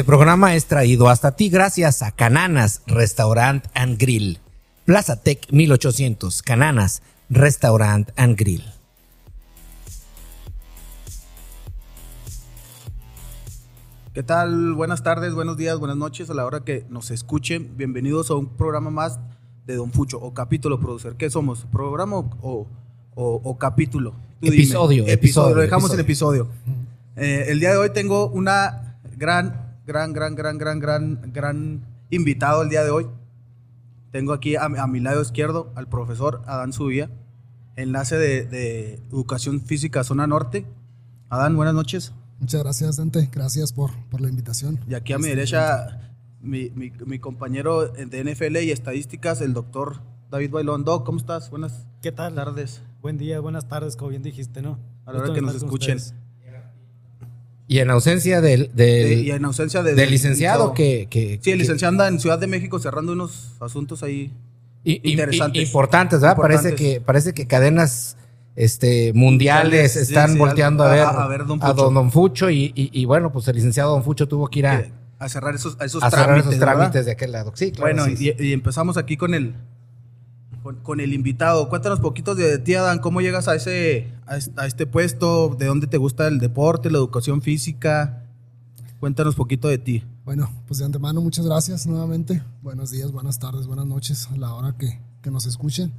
Este programa es traído hasta ti gracias a Cananas Restaurant and Grill. Plaza Tech 1800, Cananas Restaurant and Grill. ¿Qué tal? Buenas tardes, buenos días, buenas noches a la hora que nos escuchen. Bienvenidos a un programa más de Don Fucho o capítulo producer. ¿Qué somos? ¿Programa o, o- o capítulo? Episodio, episodio, Lo dejamos episodio. en episodio. Eh, el día de hoy tengo una gran, gran, gran, gran, gran, gran, gran invitado el día de hoy. Tengo aquí a, a mi lado izquierdo al profesor Adán Subía, enlace de, de Educación Física Zona Norte. Adán, buenas noches. Muchas gracias, Dante. Gracias por, por la invitación. Y aquí a mi Este, derecha, mi, mi- mi compañero de NFL y estadísticas, el doctor David Bailón. Doc, ¿cómo estás? Buenas ¿Qué tal? tardes. Buen día, buenas tardes, como bien dijiste, ¿no? A la hora que nos escuchen. ustedes. Y en ausencia del, De- y en ausencia de, del licenciado que, que- Sí, el licenciado anda en Ciudad de México cerrando unos asuntos ahí. interesantes. importantes, ¿verdad? Parece que, parece que cadenas este, mundiales Sí, están sí, volteando a- ver a- a ver Don a don, don Fucho y, bueno, pues el licenciado Don Fucho tuvo que ir a, a cerrar esos, a esos cerrar trámites. esos trámites de aquel lado. Sí, claro. Bueno, y empezamos aquí con el, con, con el invitado. Cuéntanos poquitos de ti, Adán. ¿Cómo llegas a ese a es- a este puesto? ¿De dónde te gusta el deporte, la educación física? Cuéntanos poquito de ti. Bueno, pues de antemano, muchas gracias nuevamente. Buenos días, buenas tardes, buenas noches a la hora que, que nos escuchen.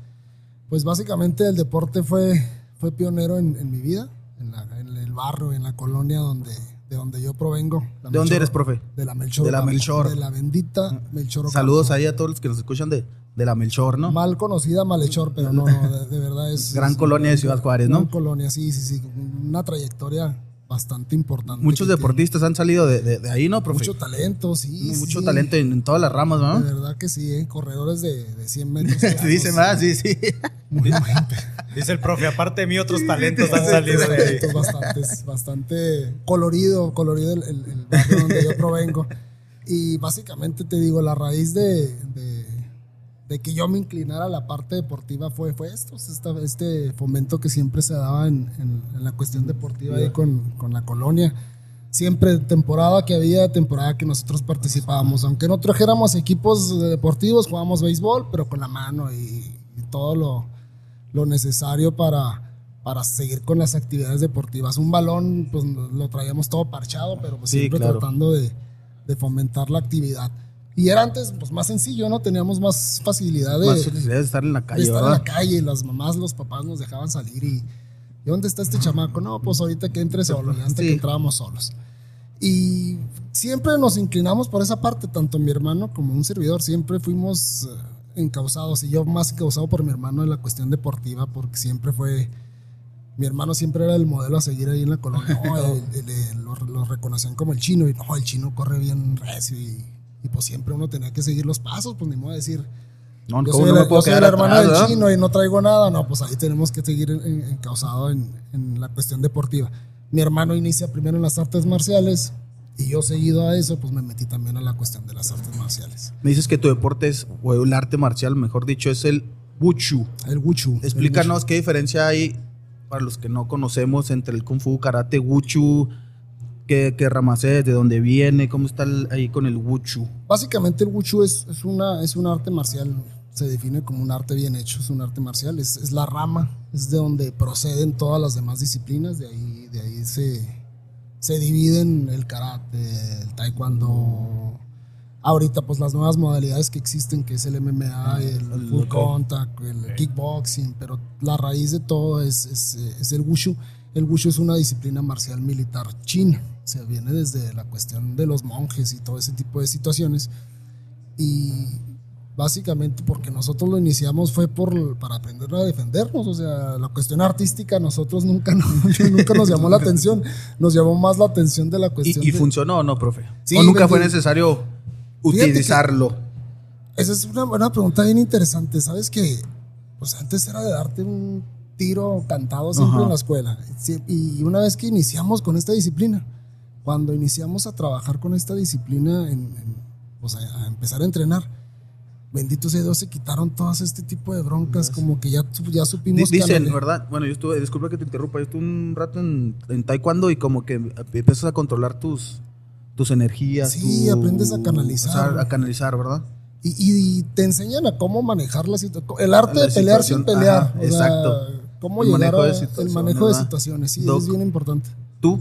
Pues básicamente el deporte fue, fue pionero en, mi vida, en, en el barrio, en la colonia donde, de donde yo provengo. ¿De dónde Melchor- eres, profe? De la Melchor. De la Melchor. De la bendita Melchor. Ocampo. Saludos ahí a todos los que nos escuchan de, de la Melchor, ¿no? Mal conocida Malhechor, pero no, no, de, de verdad es... Gran es- colonia de Ciudad Juárez, ¿no? Gran colonia, sí, sí, sí. Una trayectoria bastante importante. Muchos tiene. deportistas han salido de, de- de ahí, ¿no, profe? Mucho talento, sí. Mucho sí. talento en, en todas las ramas, De ¿no? verdad que sí, ¿eh? corredores de, de 100 metros. Se dice más, sí, sí. Muy, Dice el profe, aparte de mí, otros talentos han salido de ahí. bastantes, bastante colorido, colorido el, el- el barrio donde yo provengo. Y básicamente te digo, la raíz de, de- de que yo me inclinara a la parte deportiva fue, fue esto, esta- este fomento que siempre se daba en, en- en la cuestión deportiva ahí con, con la colonia. Siempre temporada que había, temporada que nosotros participábamos, aunque no trajéramos equipos deportivos, jugábamos béisbol, pero con la mano y, y todo lo, lo necesario para, para seguir con las actividades deportivas. Un balón, pues lo traíamos todo parchado, pero pues Sí, siempre claro. tratando de, de fomentar la actividad. Y era antes pues más sencillo, ¿no? Teníamos más facilidad de, Más de estar en la de calle, estar en la calle. Las mamás, los papás nos dejaban salir y ¿y dónde está este chamaco? No, pues ahorita que entre solo, antes Sí. que entrábamos solos. Y siempre nos inclinamos por esa parte, tanto mi hermano como un servidor, siempre fuimos eh, encausados, y yo más encausado por mi hermano en la cuestión deportiva, porque siempre fue, mi hermano siempre era el modelo a seguir ahí en la colonia, No, el- el- el- lo, lo reconocían como el chino, y no, el chino corre bien recio, y, y pues siempre uno tenía que seguir los pasos, pues ni modo de decir, No, yo ¿cómo soy, no el, me puedo yo soy el hermano atrás, del verdad? chino y no traigo nada. No, pues ahí tenemos que seguir en- en- en, en la cuestión deportiva. Mi hermano inicia primero en las artes marciales y yo seguido a eso, pues me metí también a la cuestión de las artes marciales. Me dices que tu deporte es, o el arte marcial, mejor dicho, es el Wushu. El Wuchu. el Explícanos qué diferencia hay, para los que no conocemos, entre el Kung Fu, Karate, Wushu, qué, qué ramas es, de dónde viene, cómo está el- ahí con el Wushu. Básicamente el Wuchu es, es, una, es un arte marcial, se define como un arte bien hecho, es un arte marcial, es, es la rama, es de donde proceden todas las demás disciplinas, de ahí, de ahí se, se dividen el karate, el taekwondo, ahorita pues las nuevas modalidades que existen, que es el MMA, el, el- full contact, el kickboxing, pero la raíz de todo es, es, es el Wushu. El Wushu es una disciplina marcial militar china, o sea, viene desde la cuestión de los monjes y todo ese tipo de situaciones. Y básicamente porque nosotros lo iniciamos fue por, para aprender a defendernos, o sea, la cuestión artística a nosotros nunca, nos- nunca nos llamó la atención, nos llamó más la atención de la cuestión ¿Y, y de- funcionó o no, profe? Sí, ¿O nunca fue necesario utilizarlo? Esa es una buena pregunta bien interesante. ¿Sabes que Pues antes era de darte un tiro cantado siempre Ajá. en la escuela. Y una vez que iniciamos con esta disciplina, cuando iniciamos a trabajar con esta disciplina, en, en, pues a, a empezar a entrenar, bendito sea Dios, se quitaron todas este tipo de broncas, como que ya, ya supimos que Dicen, ¿verdad? Bueno, yo estuve, disculpa que te interrumpa, yo estuve un rato en, en taekwondo y como que empiezas a controlar tus, tus energías. Sí, tu- aprendes a canalizar. o sea, a canalizar, ¿verdad? Y, y te enseñan a cómo manejar la situación. El arte La de pelear sin pelear. ajá, sea, exacto. Cómo El llegar manejo de a- el situaciones, manejo de ¿verdad? situaciones. Sí, Doc. es bien importante. ¿Tú?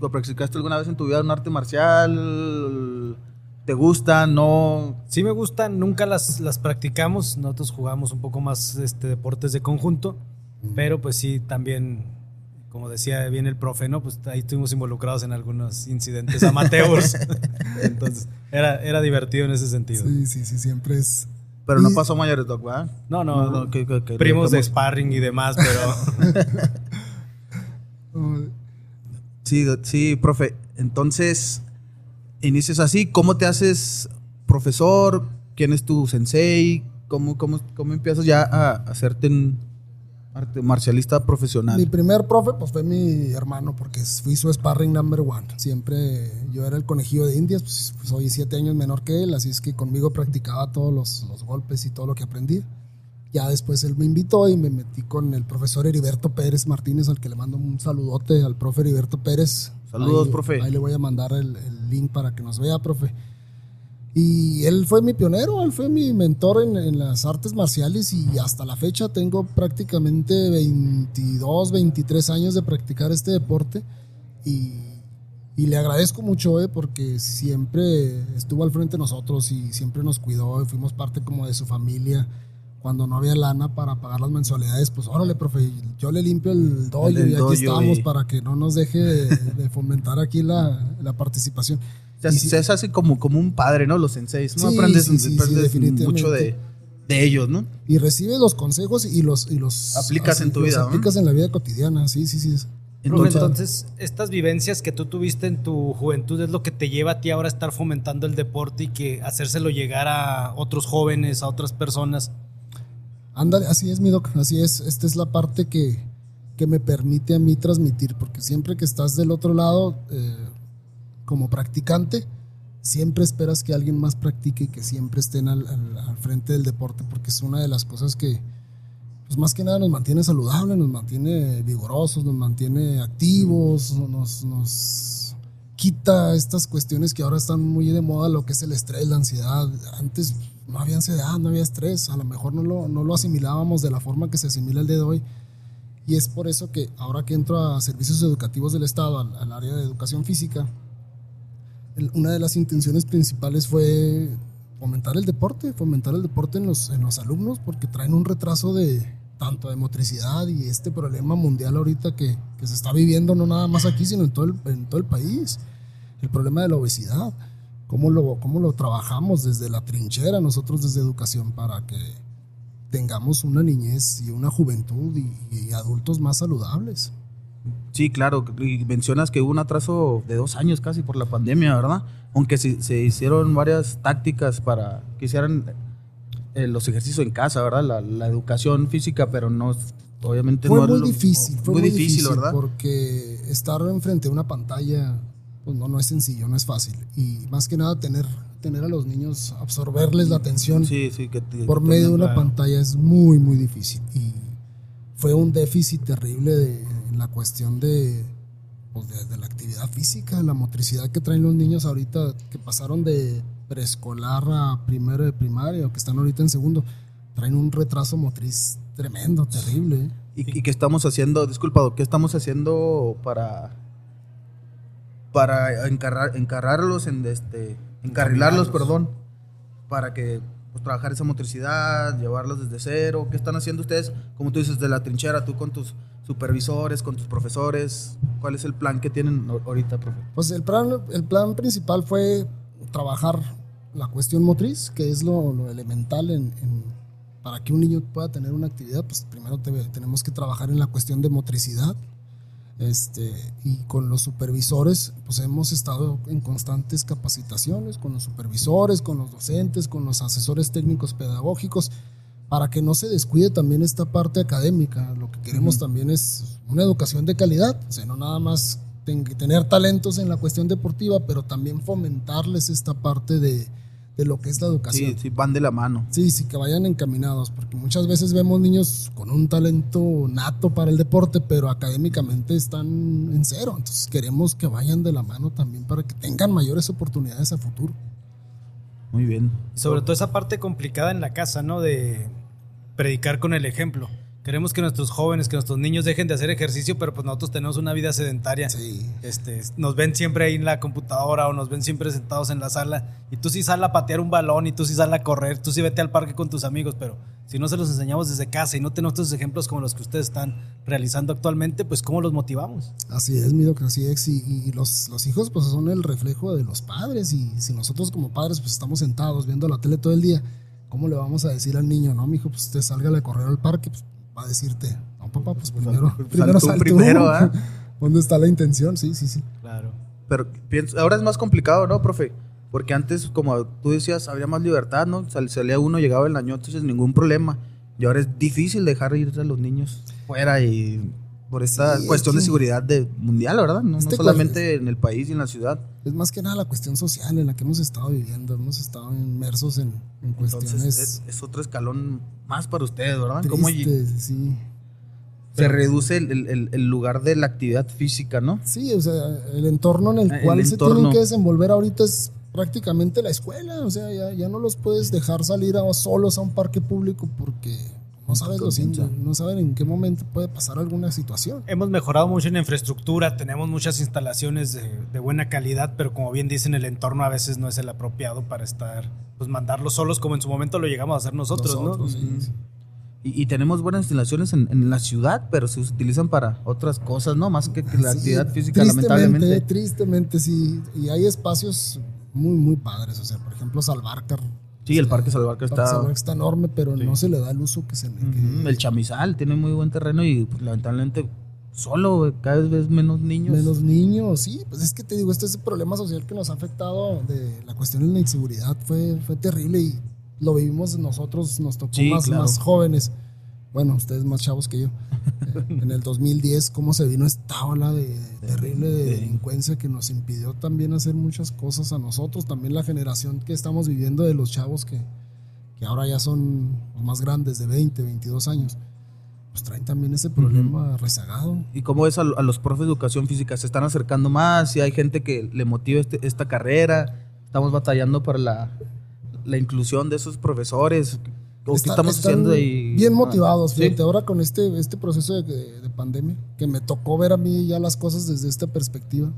¿Lo practicaste alguna vez en tu vida un arte marcial? ¿Te gusta? ¿No? Sí me gustan, nunca las, las practicamos, nosotros jugamos un poco más este, deportes de conjunto, pero pues sí, también, como decía bien el profe, ¿no? Pues ahí estuvimos involucrados en algunos incidentes amateurs, entonces era, era divertido en ese sentido. Sí, sí, sí, siempre es. Pero no pasó mayores, Doc, ¿verdad? No, no, que- que- que- primos de sparring y demás, pero Sí, sí, profe. Entonces, inicias así. ¿Cómo te haces profesor? ¿Quién es tu sensei? ¿Cómo, cómo, cómo empiezas ya a hacerte un arte marcialista Mi profesional? primer profe pues fue mi hermano porque fui su sparring number one. Siempre yo era el conejillo de indias, pues soy siete años menor que él, así es que conmigo practicaba todos los, los golpes y todo lo que aprendí. Ya después él me invitó y me metí con el profesor Heriberto Pérez Martínez, al que le mando un saludote al profe Heriberto Pérez. Saludos, Ahí- profe. Ahí le voy a mandar el, el link para que nos vea, profe. Y él fue mi pionero, él fue mi mentor en, en las artes marciales y hasta la fecha tengo prácticamente 22, 23 años de practicar este deporte y, y le agradezco mucho eh, porque siempre estuvo al frente de nosotros y siempre nos cuidó y fuimos parte como de su familia. Cuando no había lana para pagar las mensualidades, pues órale, profe, yo le limpio el dojo El y aquí estamos para que no nos deje de, de fomentar aquí la, la participación. Se, sí- se hace como, como un padre, ¿no? Los senseis. ¿no? Sí, aprendes sí, sí, sí, aprendes definitivamente. mucho de, de ellos, ¿no? y recibes los consejos y los y los Aplicas en tu los vida, ¿no? aplicas en la vida cotidiana sí sí sí entonces, estas vivencias que tú tuviste en tu juventud es lo que te lleva a ti ahora a estar fomentando el deporte y que hacérselo llegar a otros jóvenes, a otras personas. ándale así es mi doc así es esta es la parte que que me permite a mí transmitir porque siempre que estás del otro lado eh, como practicante siempre esperas que alguien más practique y que siempre estén al, al- al frente del deporte porque es una de las cosas que pues más que nada nos mantiene saludables, nos mantiene vigorosos, nos mantiene activos, nos, nos quita estas cuestiones que ahora están muy de moda, lo que es el estrés, la ansiedad. Antes no había ansiedad, no había estrés, a lo mejor no lo, no lo asimilábamos de la forma que se asimila el día de hoy. Y es por eso que ahora que entro a servicios educativos del Estado, al, al área de educación física, una de las intenciones principales fue fomentar el deporte, fomentar el deporte en los, en los alumnos, porque traen un retraso de tanto de motricidad y este problema mundial ahorita que, que se está viviendo no nada más aquí, sino en todo el, en todo el país. El problema de la obesidad, cómo lo, cómo lo trabajamos desde la trinchera nosotros desde educación para que tengamos una niñez y una juventud y, y adultos más saludables. Sí, claro. Y mencionas que hubo un atraso de dos años casi por la pandemia, ¿verdad? Aunque se, se hicieron varias tácticas para que hicieran eh, los ejercicios en casa, ¿verdad? La, la educación física, pero no, obviamente Fue no muy lo- difícil, fue muy difícil, ¿verdad? Porque estar enfrente de una pantalla, pues no, no es sencillo, no es fácil. Y más que nada tener, tener a los niños, absorberles la atención Sí, sí, que te- por medio de una pantalla es muy, muy difícil. Y fue un déficit terrible de, en la cuestión de, pues, de, de la actividad física, la motricidad que traen los niños ahorita, que pasaron de preescolar a primero de primaria, o que están ahorita en segundo, traen un retraso motriz tremendo, terrible. ¿eh? ¿Y, y qué estamos haciendo? Disculpa, ¿qué estamos haciendo para para encarrar, encarrarlos en este encarrilarlos, perdón, para que pues, trabajar esa motricidad, llevarlos desde cero? ¿Qué están haciendo ustedes? Como tú dices de la trinchera, tú con tus supervisores, con tus profesores, ¿cuál es el plan que tienen ahor- ahorita, profe? Pues el plan, el plan principal fue trabajar la cuestión motriz, que es lo, elemental en, en- para que un niño pueda tener una actividad, pues primero te- tenemos que trabajar en la cuestión de motricidad. Este, y con los supervisores, pues hemos estado en constantes capacitaciones con los supervisores, con los docentes, con los asesores técnicos pedagógicos, para que no se descuide también esta parte académica. Lo que queremos también es una educación de calidad, o sea, no nada más ten- tener talentos en la cuestión deportiva, pero también fomentarles esta parte de, de lo que es la educación. Sí, sí, van de la mano. Sí, sí, que vayan encaminados, porque muchas veces vemos niños con un talento nato para el deporte, pero académicamente están en cero. Entonces queremos que vayan de la mano también para que tengan mayores oportunidades a futuro. Muy bien. Sobre todo esa parte complicada en la casa, ¿no? De predicar con el ejemplo. Queremos que nuestros jóvenes, que nuestros niños dejen de hacer ejercicio, pero pues nosotros tenemos una vida sedentaria. Sí. Este, nos ven siempre ahí en la computadora o nos ven siempre sentados en la sala y tú sí sal a patear un balón y tú sí sal a correr, tú sí vete al parque con tus amigos, pero si no se los enseñamos desde casa y no tenemos estos ejemplos como los que ustedes están realizando actualmente, pues ¿cómo los motivamos? Así es, mi doc, así es. Y, y los, los hijos pues son el reflejo de los padres y si nosotros como padres pues estamos sentados viendo la tele todo el día, ¿cómo le vamos a decir al niño, no, mi hijo, pues usted salga a correr al parque? Pues va a decirte, no, papá, pues primero, primero tú sal tú. primero, ¿ah? ¿Dónde está la intención? Sí, sí, sí. Claro. Pero pienso, ahora es más complicado, ¿no, profe? Porque antes, como tú decías, había más libertad, ¿no? Sal- salía uno, llegaba el año, entonces ningún problema. Y ahora es difícil dejar ir a los niños fuera y por esta Sí, es cuestión de seguridad de, mundial, ¿verdad? No, no Este solamente en el país y en la ciudad. Es más que nada la cuestión social en la que hemos estado viviendo. Hemos estado inmersos en, en cuestiones Entonces es, es otro escalón más para ustedes, ¿verdad? Cómo tristes, sí. se reduce el, el- lugar de la actividad física, ¿no? Sí, o sea, el entorno en el El cual se tienen que desenvolver ahorita es prácticamente la escuela. O sea, ya, ya no los puedes dejar salir a, solos a un parque público porque no sabes los no saben en qué momento puede pasar alguna situación. Hemos mejorado mucho en infraestructura, tenemos muchas instalaciones de, de buena calidad, pero como bien dicen, el entorno a veces no es el apropiado para estar, pues mandarlos solos como en su momento lo llegamos a hacer nosotros, Nosotros, ¿no? sí, sí. Y, y tenemos buenas instalaciones en, en la ciudad, pero se utilizan para otras cosas, ¿no? Más que, que la Sí, actividad física, tristemente, lamentablemente. Tristemente, sí. Y hay espacios muy, muy padres. O sea, por ejemplo, Salvarcar. Sí, el Parque Salvarca El Parque está... Está enorme, pero no se le da el uso que se le. que- Ujú, El chamizal tiene muy buen terreno y pues, lamentablemente solo, cada vez menos niños. Menos niños, sí, pues es que te digo, este es el problema social que nos ha afectado de la cuestión de la inseguridad fue, fue terrible y lo vivimos nosotros, nos tocó Sí, más, claro. más jóvenes. Bueno, ustedes más chavos que yo. Eh, en el 2010, cómo se vino esta ola de, terrible de delincuencia que nos impidió también hacer muchas cosas a nosotros, también la generación que estamos viviendo de los chavos que, que ahora ya son los más grandes, de 20, 22 años, pues traen también ese problema rezagado. ¿Y cómo es a, a los profes de educación física? ¿Se están acercando más? ¿Si hay gente que le motiva este- esta carrera? ¿Estamos batallando para la, la inclusión de esos profesores? ¿O qué Está- estamos están haciendo ahí? Bien Ah, motivados, sí. fíjate, ahora con este, este proceso de, de- de pandemia, que me tocó ver a mí ya las cosas desde esta perspectiva,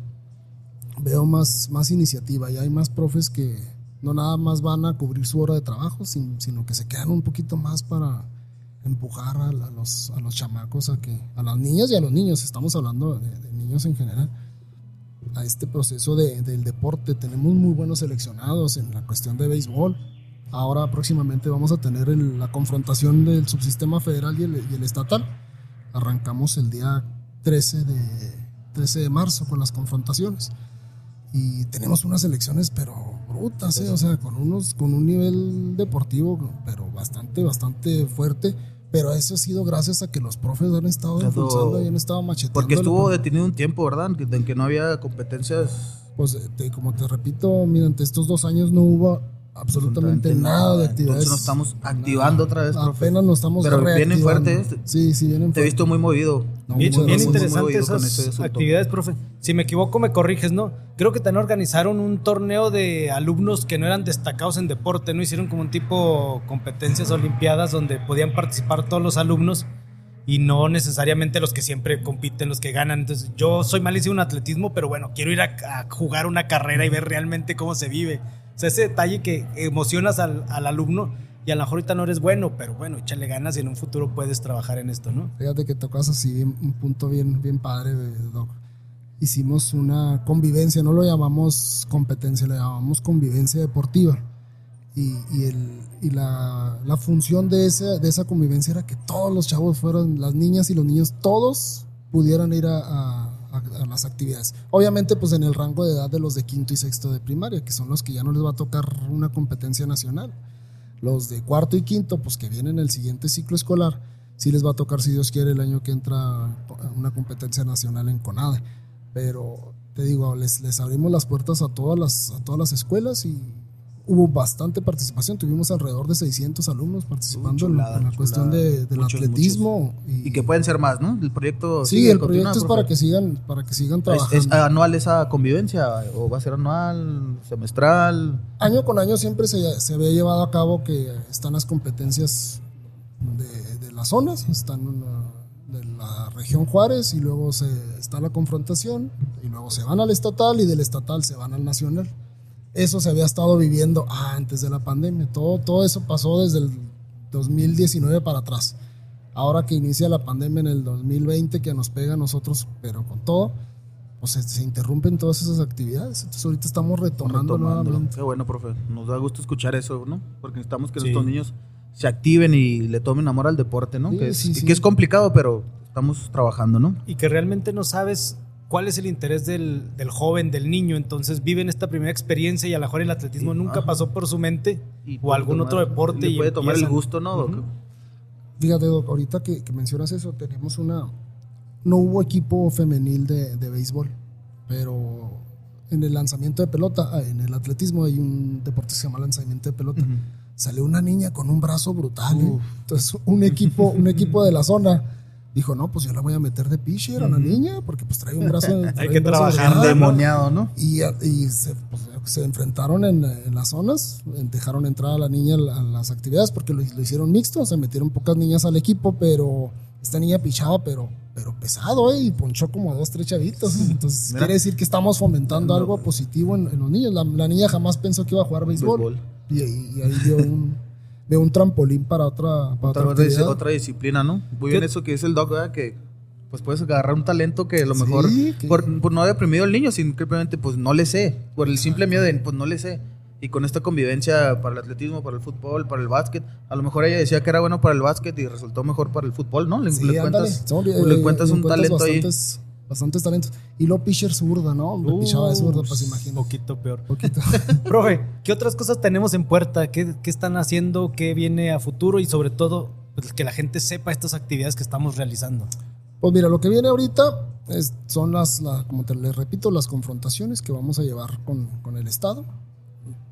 veo más, más iniciativa y hay más profes que no nada más van a cubrir su hora de trabajo, sin- sino que se quedan un poquito más para empujar a, a los, a los chamacos a que, a las niñas y a los niños, estamos hablando de, de niños en general, a este proceso de- del deporte. Tenemos muy buenos seleccionados en la cuestión de béisbol. Ahora próximamente vamos a tener el- la confrontación del subsistema federal y el, y el estatal. Arrancamos el día 13 de, 13 de marzo con las confrontaciones. Y tenemos unas elecciones, pero brutas, ¿eh? o sea, con, unos, con un nivel deportivo, pero bastante, bastante fuerte. Pero eso ha sido gracias a que los profes han estado Claro. impulsando y han estado macheteando. Porque estuvo detenido un tiempo, ¿verdad? En que no había competencias. Pues te- como te repito, mediante estos dos años no hubo absolutamente nada de actividades. Entonces nos estamos activando otra vez, profe. Apenas nos estamos Pero vienen reactivando. fuerte este. Sí, sí, vienen Te he visto muy movido. No, Bien, bien interesante esas asunto. actividades, profe. Si me equivoco, me corriges, ¿no? Creo que también organizaron un torneo de alumnos que no eran destacados en deporte, ¿no? Hicieron como un tipo competencias olimpiadas donde podían participar todos los alumnos y no necesariamente los que siempre compiten, los que ganan. Entonces, yo soy malísimo en atletismo, pero bueno, quiero ir a, a jugar una carrera y ver realmente cómo se vive. Sea, ese detalle que emocionas al, al alumno y a lo mejor ahorita no eres bueno, pero bueno, échale ganas y en un futuro puedes trabajar en esto, ¿no? Fíjate que tocas así un punto bien, bien padre, Doc. Hicimos una convivencia, no lo llamamos competencia, lo llamamos convivencia deportiva. Y, y el- y la, la función de esa, de esa convivencia era que todos los chavos fueran, las niñas y los niños, todos pudieran ir a, a- las actividades. Obviamente, pues en el rango de edad de los de quinto y sexto de primaria, que son los que ya no les va a tocar una competencia nacional. Los de cuarto y quinto, pues que vienen el siguiente ciclo escolar, sí les va a tocar, si Dios quiere, el año que entra una competencia nacional en CONADE. Pero te digo, les, les abrimos las puertas a todas las, a todas las escuelas y hubo bastante participación. Tuvimos alrededor de 600 alumnos participando en- chulada, en, la cuestión de- del Muchos, atletismo. Y que pueden ser más, ¿no? El proyecto. Sí, sigue, el proyecto es para que sigan, para que sigan ¿Es, trabajando. es anual esa convivencia? ¿O va a ser anual, semestral? año con año siempre se, se había llevado a cabo que están las competencias de, de las zonas, están una- de la región Juárez y luego se, está la confrontación y luego se van al estatal y del estatal se van al nacional. Eso se había estado viviendo antes de la pandemia. Todo, todo eso pasó desde el 2019 para atrás. Ahora que inicia la pandemia en el 2020, que nos pega a nosotros, pero con todo, pues se, se interrumpen todas esas actividades. Entonces ahorita estamos retomando nuevamente. Qué bueno, profe. Nos da gusto escuchar eso, ¿no? Porque necesitamos que Sí. nuestros niños se activen y le tomen amor al deporte, ¿no? Sí, que, es, sí. que es complicado, pero estamos trabajando, ¿no? Y que realmente no sabes cuál es el interés del, del joven, del niño. Entonces viven esta primera experiencia y a lo mejor el atletismo Sí, nunca ajá. pasó por su mente Y o algún tomar- otro deporte. y puede tomar el empiezan. gusto, ¿no? Doc? Ujú. Fíjate, Doc, ahorita que, que mencionas eso, tenemos una. No hubo equipo femenil de, de béisbol, pero en el lanzamiento de pelota, ah, en el atletismo hay un deporte que se llama lanzamiento de pelota. Salió una niña con un brazo brutal. ¿eh? Entonces, un equipo, un equipo de la zona dijo: No, pues yo la voy a meter de pitcher a la niña, porque pues trae un brazo. trae que un brazo trabajar, brutal". Endemoniado, ¿no? Y, y se, pues, se enfrentaron en, en las zonas, dejaron entrar a la niña a las actividades porque lo, lo hicieron mixto, se metieron pocas niñas al equipo, pero esta niña pichaba, pero, pero pesado, ¿eh? Y ponchó como a dos, tres chavitos. Entonces, quiere decir que estamos fomentando algo positivo en, en los niños. La, la niña jamás pensó que iba a jugar béisbol. Y, y ahí dio un, dio un trampolín para otra, para Otra, disciplina, ¿no? Muy bien ¿Qué- eso que dice el doc, ¿verdad? Que pues puedes agarrar un talento que a lo Sí, mejor que- por, por no haber deprimido al niño, simplemente pues no le sé, por el simple miedo de pues no le sé. Y con esta convivencia para el atletismo, para el fútbol, para el básquet, a lo mejor ella decía que era bueno para el básquet y resultó mejor para el fútbol, ¿no? Le, Sí, le cuentas, eh, le cuentas un talento ahí. Bastantes, talentos. Y lo pitcher zurda, ¿no? Pichaba de zurda, pues imagínate. poquito peor. Poquito. Profe, ¿qué otras cosas tenemos en puerta? ¿Qué, qué están haciendo? ¿Qué viene a futuro? Y sobre todo, pues, que la gente sepa estas actividades que estamos realizando. Pues mira, lo que viene ahorita es- son las, la- como te les repito, las confrontaciones que vamos a llevar con, con el Estado.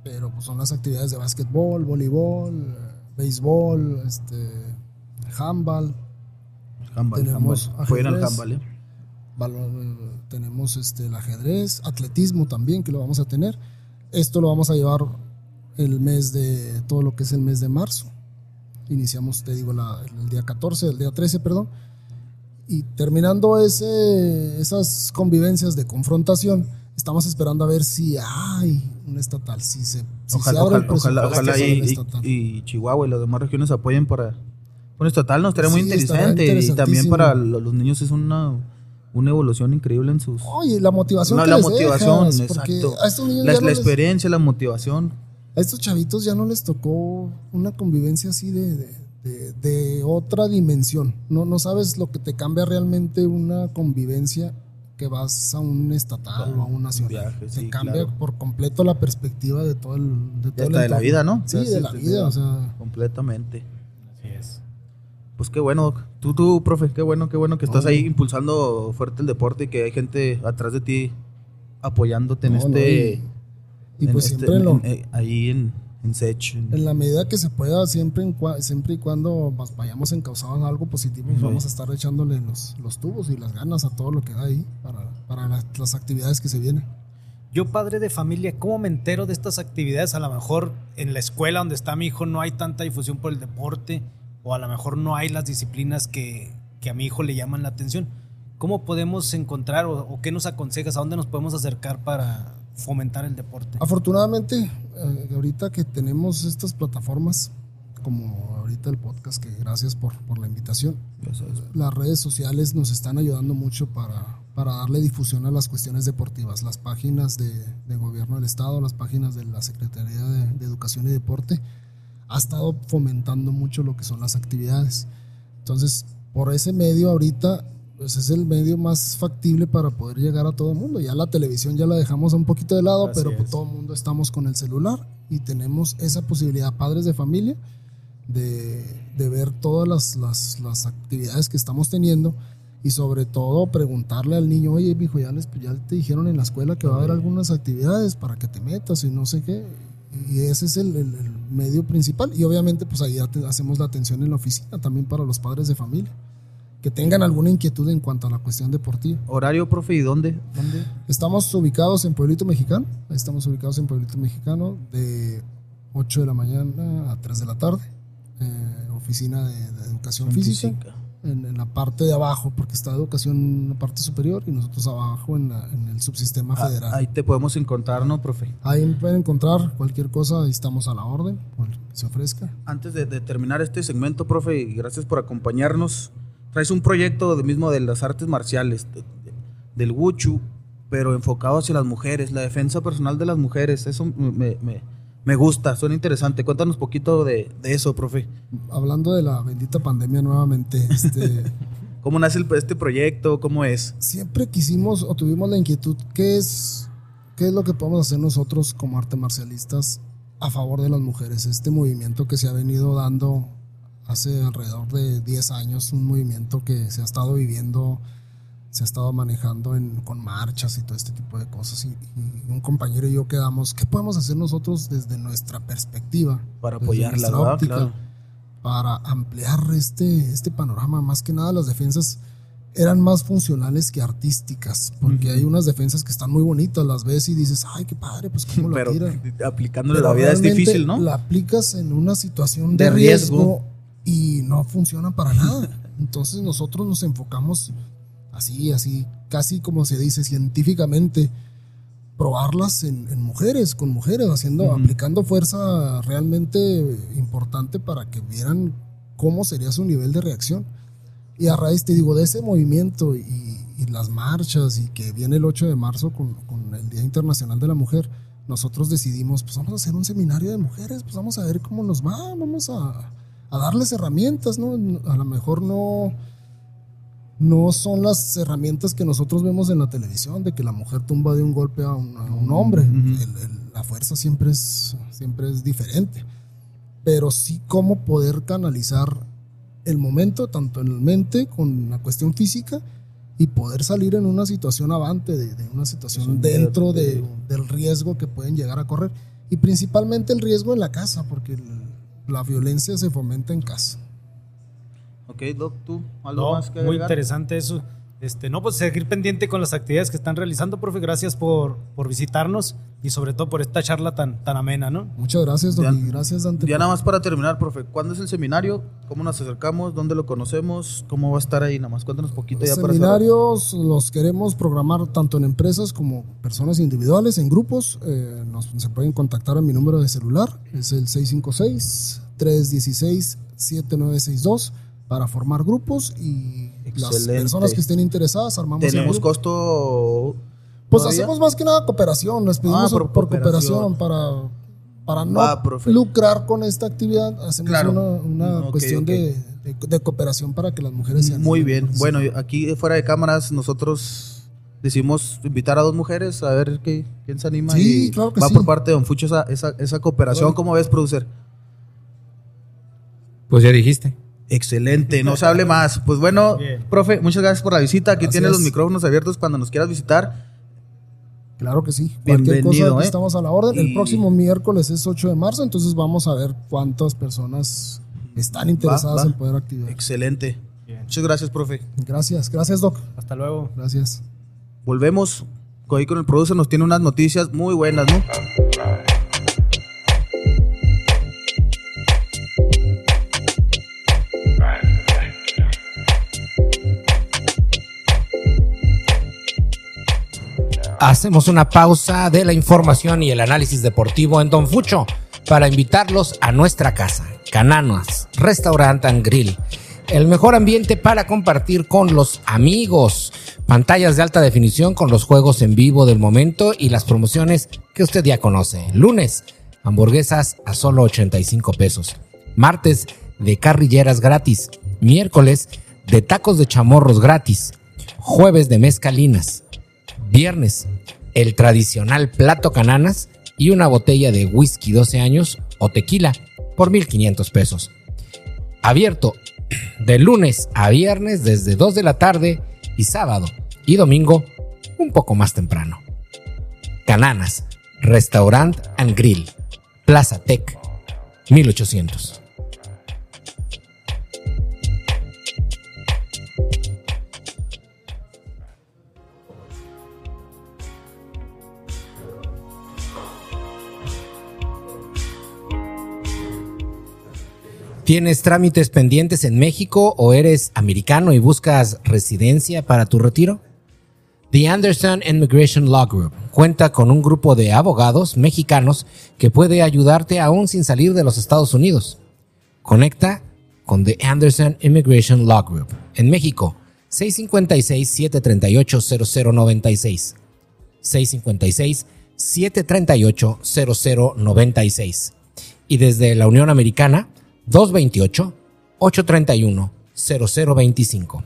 Pero pues son las actividades de básquetbol, voleibol, béisbol, este, handball, Handball, tenemos handball. Al handball, ¿eh? Balón, tenemos este, el ajedrez, atletismo también, que lo vamos a tener. Esto lo vamos a llevar el mes de, todo lo que es el mes de marzo. Iniciamos, te digo, la- el día 14, el día 13, perdón. Y terminando ese, esas convivencias de confrontación, estamos esperando a ver si hay un estatal, si se, si Ojalá, se abre el ojalá, ojalá, presupuesto ojalá para y, el y- y Chihuahua y las demás regiones apoyen para un estatal, nos estaría muy Sí, interesante. Y también para lo- los niños es una, una evolución increíble en sus... Oye, la motivación No, que la les motivación, dejas, exacto. a estos niños La, ya no la les- experiencia, la motivación. a estos chavitos ya no les tocó una convivencia así de, de, de- de otra dimensión. No, no sabes lo que te cambia realmente una convivencia que vas a un estatal o a un nacional. viaje, te cambia claro. por completo la perspectiva de todo el, de todo el hasta de la vida, ¿no? Sí, de la vida, o sea. Completamente. Así es. Pues qué bueno, Doc. Tú, tú, profe, qué bueno, qué bueno que estás No. ahí impulsando fuerte el deporte y que hay gente atrás de ti apoyándote en no, no, este... y, y en pues este- siempre en lo- en- eh, ahí en, en Sech. en- en la medida que se pueda, siempre, en siempre y cuando vayamos encausados a algo positivo, pues Sí. vamos a estar echándole los, los tubos y las ganas a todo lo que da ahí para, para las, las actividades que se vienen. Yo, padre de familia, ¿cómo me entero de estas actividades? A lo mejor en la escuela donde está mi hijo no hay tanta difusión por el deporte o a lo mejor no hay las disciplinas que, que a mi hijo le llaman la atención. ¿Cómo podemos encontrar o, o qué nos aconsejas? ¿A dónde nos podemos acercar para fomentar el deporte? Afortunadamente, eh, ahorita que tenemos estas plataformas, como ahorita el podcast, que gracias por, por la invitación, las redes sociales nos están ayudando mucho para, para darle difusión a las cuestiones deportivas. Las páginas de, de gobierno del Estado, las páginas de la Secretaría de, de Educación y Deporte, ha estado fomentando mucho lo que son las actividades. Entonces, por ese medio ahorita, pues es el medio más factible para poder llegar a todo el mundo. Ya la televisión ya la dejamos un poquito de lado, Así pero pues es. todo el mundo estamos con el celular y tenemos esa posibilidad, padres de familia, de, de ver todas las, las, las actividades que estamos teniendo y sobre todo preguntarle al niño, oye, hijo, ya, les, ya te dijeron en la escuela que va a haber algunas actividades para que te metas y no sé qué. Y ese es el, el- el medio principal. Y obviamente, pues ahí hacemos la atención en la oficina también para los padres de familia que tengan alguna inquietud en cuanto a la cuestión deportiva. Horario, profe, ¿y dónde? ¿Dónde? Estamos ubicados en Pueblito Mexicano. Estamos ubicados en Pueblito Mexicano de 8 de la mañana a 3 de la tarde. Eh, oficina de, de educación física. En, en la parte de abajo, porque está educación en la parte superior y nosotros abajo en, la- en el subsistema Ah, federal. ahí te podemos encontrar, ¿no, profe? Ahí pueden encontrar cualquier cosa, ahí estamos a la orden, se ofrezca. Antes de, de terminar este segmento, profe, y gracias por acompañarnos. Traes un proyecto de mismo de las artes marciales, de- de- del Wuchu, pero enfocado hacia las mujeres, la defensa personal de las mujeres. Eso me, me- me gusta, suena interesante. Cuéntanos poquito de, de eso, profe. Hablando de la bendita pandemia nuevamente, este, ¿Cómo nace el- este proyecto? ¿Cómo es? siempre quisimos o tuvimos la inquietud, ¿qué es, ¿qué es lo que podemos hacer nosotros como arte marcialistas a favor de las mujeres? Este movimiento que se ha venido dando hace alrededor de 10 años, un movimiento que se ha estado viviendo, se ha estado manejando en- con marchas y todo este tipo de cosas. Y, y un compañero y yo quedamos, ¿qué podemos hacer nosotros desde nuestra perspectiva? Para nuestra ¿verdad? óptica, Claro. para ampliar este, este panorama. Más que nada las defensas eran más funcionales que artísticas, porque hay unas defensas que están muy bonitas, las ves y dices, ay, qué padre, pues cómo lo Pero tiran. aplicándole Pero la vida es difícil, ¿no? La aplicas en una situación De de, riesgo. riesgo, y no funciona para nada. Entonces nosotros nos enfocamos así, así, casi como se dice científicamente, probarlas en, en mujeres, con mujeres, haciendo, aplicando fuerza realmente importante para que vieran cómo sería su nivel de reacción. Y a raíz, te digo, de ese movimiento y, y las marchas y que viene el 8 de marzo con, con el Día Internacional de la Mujer, nosotros decidimos, pues vamos a hacer un seminario de mujeres, pues vamos a ver cómo nos va, vamos a, a darles herramientas, ¿no? A lo mejor no, no son las herramientas que nosotros vemos en la televisión, de que la mujer tumba de un golpe a un, a un hombre. Ujú. El- el- la fuerza siempre es, siempre es diferente. Pero sí cómo poder canalizar el momento, tanto en la mente, con la cuestión física, y poder salir en una situación avante, de, de una situación dentro de- del riesgo que pueden llegar a correr. Y principalmente el riesgo en la casa, porque el- la violencia se fomenta en casa. Ok, Doc, ¿tú algo No, más que muy agregar? interesante eso. Este, no, pues seguir pendiente con las actividades que están realizando, profe. Gracias por, por visitarnos y sobre todo por esta charla tan, tan amena, ¿no? Muchas gracias, Doc, Ya- gracias, Dante. Ya nada más para terminar, profe, ¿cuándo es el seminario? ¿Cómo nos acercamos? ¿Dónde lo conocemos? ¿Cómo va a estar ahí? Nada más cuéntanos poquito ya Los para cerrar. seminarios los queremos programar tanto en empresas como personas individuales, en grupos. Eh, nos, se pueden contactar a mi número de celular, es el 656-316-7962 para formar grupos y las personas que estén interesadas armamos ¿Tenemos costo? Pues todavía? hacemos más que nada cooperación, les pedimos Ah, por por, cooperación. para, para no profe. lucrar con esta actividad. Hacemos Claro. una, una cuestión. De, de- de cooperación para que las mujeres sean Muy bien. Bueno, aquí fuera de cámaras nosotros decidimos invitar a dos mujeres a ver qué, quién se anima. Sí, y claro que va sí. por parte de Don Fucho esa, esa, esa cooperación. Bueno. ¿Cómo ves, producer? Pues ya dijiste. Excelente, no se hable más. Pues bueno, Bien. profe, muchas gracias por la visita. Aquí Gracias. tienes los micrófonos abiertos cuando nos quieras visitar. Claro que sí. Cualquier Bienvenido, cosa, ¿eh? estamos a la orden. Y- El próximo miércoles es 8 de marzo, entonces vamos a ver cuántas personas están interesadas va. en poder activar. Excelente. Bien. Muchas gracias, profe. Gracias, gracias, Doc. Hasta luego. Gracias. Volvemos ahí con el producer, nos tiene unas noticias muy buenas, ¿no? Hacemos una pausa de la información y el análisis deportivo en Don Fucho para invitarlos a nuestra casa, Cananas, Restaurant and Grill. El mejor ambiente para compartir con los amigos. Pantallas de alta definición con los juegos en vivo del momento y las promociones que usted ya conoce. Lunes, hamburguesas a solo 85 pesos. Martes, de carrilleras gratis. Miércoles, de tacos de chamorros gratis. Jueves, de mezcalinas. Viernes, el tradicional plato cananas y una botella de whisky 12 años o tequila por 1.500 pesos. Abierto de lunes a viernes desde 2 de la tarde y sábado y domingo un poco más temprano. Cananas, Restaurant and Grill. Plaza Tech, 1800. ¿Tienes trámites pendientes en México o eres americano y buscas residencia para tu retiro? The Anderson Immigration Law Group cuenta con un grupo de abogados mexicanos que puede ayudarte aún sin salir de los Estados Unidos. Conecta con The Anderson Immigration Law Group en México 656-738-0096. 656-738-0096. Y desde la Unión Americana 228-831-0025.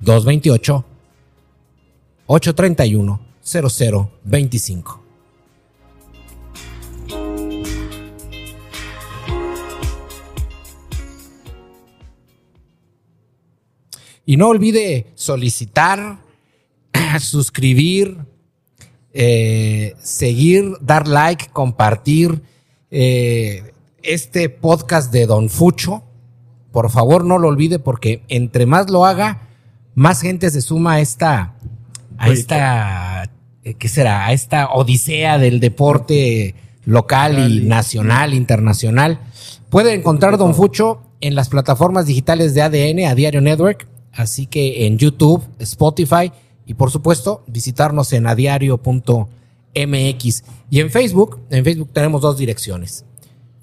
228-831-0025. Y no olvide solicitar, suscribir, eh, seguir, dar like, compartir. Eh, este podcast de Don Fucho. Por favor, no lo olvide porque entre más lo haga, más gente se suma a esta, a esta, eh, ¿qué será? A esta odisea del deporte local y nacional, internacional. Puede encontrar Don Fucho en las plataformas digitales de ADN, a Diario Network, así que en YouTube, Spotify y por supuesto visitarnos en adiario.mx. Y en Facebook, en Facebook tenemos dos direcciones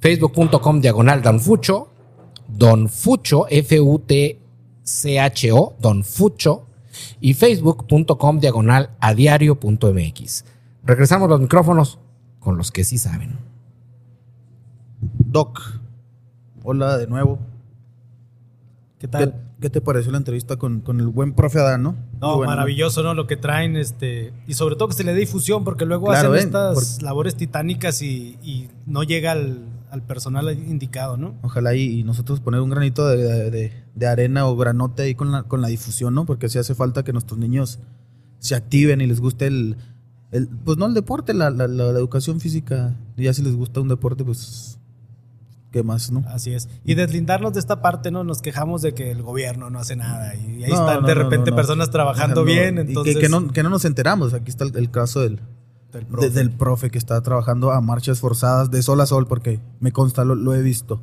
facebook.com diagonal Don Fucho, Don Fucho, F-U-T-C-H-O, Don Fucho, y facebook.com diagonal a diario.mx. Regresamos los micrófonos con los que sí saben. Doc, hola de nuevo. ¿Qué tal? ¿Qué, te pareció la entrevista con, con el buen profe Adán, no? No, bueno, maravilloso, ¿no? Lo que traen, este, y sobre todo que se le dé difusión, porque luego Claro, hacen ¿eh? estas labores titánicas y, y no llega al, al personal indicado, ¿no? Ojalá y, y nosotros poner un granito de, de- arena o granote ahí con la, con la difusión, ¿no? Porque sí hace falta que nuestros niños se activen y les guste el, el pues no el deporte, la, la- la- educación física. Y ya si les gusta un deporte, pues, ¿qué más, no? Así es. Y deslindarnos de esta parte, ¿no? Nos quejamos de que el gobierno no hace nada y ahí No, están no, de repente no, personas trabajando bien, y que- entonces... que, no, que no nos enteramos. Aquí está el, el caso del, del de- profe. del profe que está trabajando a marchas forzadas de sol a sol, porque me consta, lo, lo he visto.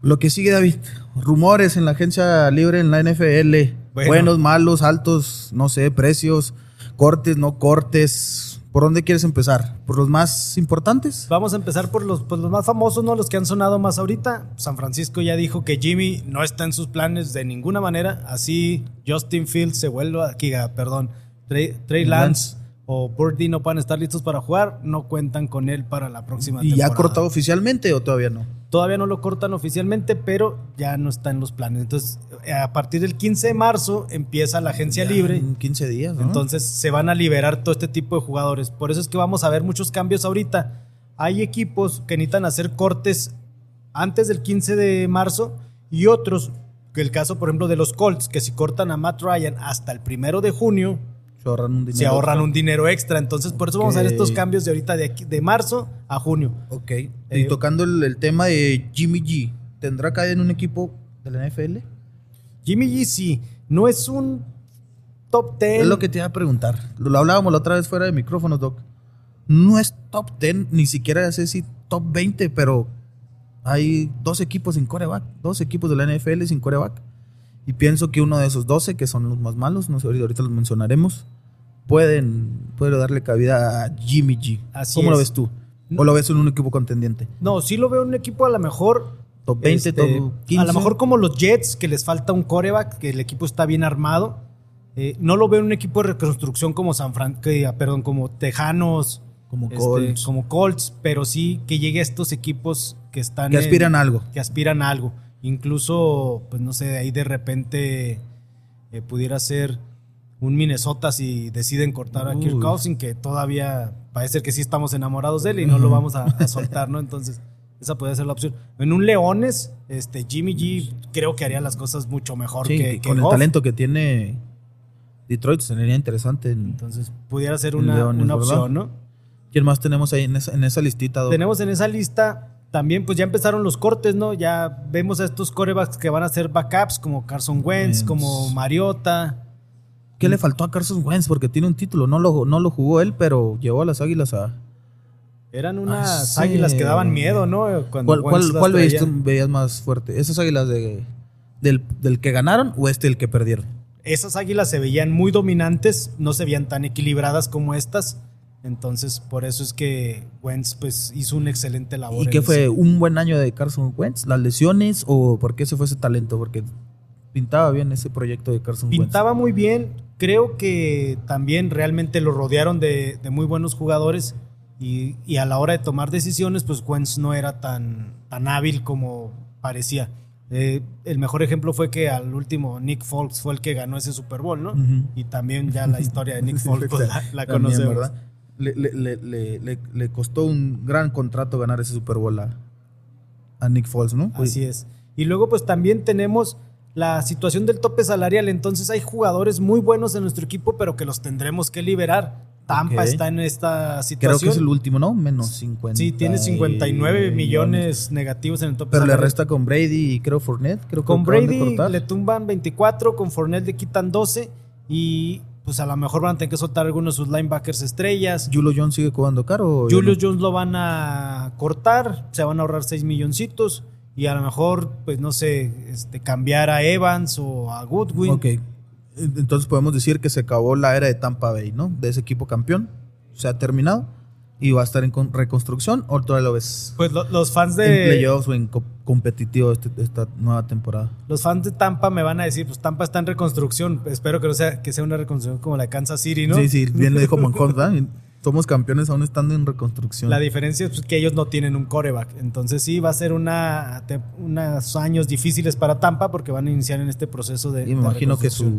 Lo que sigue, David, rumores en la agencia libre en la NFL. Bueno. Buenos, malos, altos, no sé, precios, cortes, no cortes. ¿Por dónde quieres empezar? ¿Por los más importantes? Vamos a empezar por los, pues, los más famosos, ¿no? Los que han sonado más ahorita. San Francisco ya dijo que Jimmy no está en sus planes de ninguna manera. Así Justin Fields se vuelve aquí, perdón, Trey, Trey Lance o Birdie no puedan estar listos para jugar. No cuentan con él para la próxima ¿Y ya temporada. ha cortado oficialmente o todavía no? Todavía no lo cortan oficialmente, pero ya no está en los planes. Entonces, a partir del 15 de marzo empieza la agencia Ya libre. en 15 días, ¿no? Entonces se van a liberar todo este tipo de jugadores. Por eso es que vamos a ver muchos cambios ahorita. Hay equipos que necesitan hacer cortes antes del 15 de marzo y otros, que el caso por ejemplo de los Colts, que si cortan a Matt Ryan hasta el primero de junio, se ahorran un dinero. se ahorran extra. un dinero extra. Entonces por eso vamos a Ok. estos cambios de ahorita de, aquí, de marzo a junio. Ok. Eh, y tocando el, el tema de Jimmy G, ¿tendrá caída en un equipo de la NFL? Jimmy G sí, no es un top 10. Es lo que te iba a preguntar. Lo, lo hablábamos la otra vez fuera de micrófonos, Doc. No es top 10, ni siquiera sé si top 20, pero hay dos equipos sin coreback, dos equipos de la NFL sin coreback. Y pienso que uno de esos 12, que son los más malos, no sé, ahorita los mencionaremos, pueden, puede darle cabida a Jimmy G. Así ¿Cómo lo es. ves tú? ¿O lo ves en un equipo contendiente? No, sí lo veo un equipo a lo mejor ¿Top 20, Este, top 15? A lo mejor como los Jets, que les falta un coreback, que el equipo está bien armado. Eh, no lo veo en un equipo de reconstrucción como San Fran, que, ah, perdón, como Tejanos, Como este, Colts. como Colts, pero sí que llegue a estos equipos que están Que en- aspiran a algo. que aspiran a algo. Incluso, pues no sé, de ahí de repente eh, pudiera ser un Minnesota si deciden cortar a Kirk. Cousins, que todavía parece que sí estamos enamorados de él y no lo vamos a, a soltar, ¿no? Entonces, esa podría ser la opción. En un Leones, este Jimmy G creo que haría las cosas mucho mejor Sí, que, que con el talento que tiene Detroit sería interesante. en- Entonces, pudiera ser una, Leones, una opción, ¿no? ¿Quién más tenemos ahí en esa, en esa listita? Doc? Tenemos en esa lista también, pues ya empezaron los cortes, ¿no? Ya vemos a estos corebacks que van a ser backups, como Carson Wentz, Wentz. como Mariota. ¿Qué le faltó a Carson Wentz? Porque tiene un título. No lo, no lo jugó él, pero llevó a las águilas a. Eran unas Ah, sí. águilas que daban miedo, ¿no? Cuando ¿Cuál, cuál, cuál veías, veías más fuerte? ¿Esas águilas de, del, del que ganaron o este el que perdieron? Esas águilas se veían muy dominantes, no se veían tan equilibradas como estas. Entonces, por eso es que Wentz pues, hizo un excelente labor. ¿Y qué fue? ¿Un buen año de Carson Wentz? ¿Las lesiones o por qué se fue ese talento? Porque pintaba bien ese proyecto de Carson Pintaba muy bien. Creo que también realmente lo rodearon de, de muy buenos jugadores. Y, y a la hora de tomar decisiones, pues Wentz no era tan, tan hábil como parecía. Eh, el mejor ejemplo fue que al último Nick Foles fue el que ganó ese Super Bowl, ¿no? Y también ya la historia de Nick Foles pues, la, la También, conocemos. ¿verdad? Le, le- le- le- costó un gran contrato ganar ese Super Bowl a, a Nick Foles, ¿no? Así es. Y luego pues también tenemos la situación del tope salarial. Entonces hay jugadores muy buenos en nuestro equipo, pero que los tendremos que liberar. Tampa está en esta Creo situación. que es el último, ¿no? Menos 50. Sí, tiene 59 millones negativos en el tope Pero le salarial. resta con Brady y creo Fournette. Creo que Con Brady le tumban 24, con Fournette le quitan 12 y pues a lo mejor van a tener que soltar algunos de sus linebackers estrellas. ¿Julio Jones sigue cobrando caro? o ya Julius no? Jones lo van a cortar, se van a ahorrar 6 milloncitos y a lo mejor, pues no sé, este, cambiar a Evans o a Goodwin. Ok. Entonces podemos decir que se acabó la era de Tampa Bay, ¿no? De ese equipo campeón. Se ha terminado. Y va a estar en con- reconstrucción. ¿O todavía lo ves Pues lo- los fans en de playoffs o en co- competitivo este- esta nueva temporada? los fans de Tampa me van a decir, pues Tampa está en reconstrucción. Espero que no sea que sea una reconstrucción como la de Kansas City, ¿no? Sí, sí, bien lo dijo Monjón, ¿verdad? Somos campeones aún estando en reconstrucción. La diferencia es pues, que ellos no tienen un coreback. Entonces sí va a ser una, te- unos años difíciles para Tampa porque van a iniciar en este proceso de. y me de imagino que sus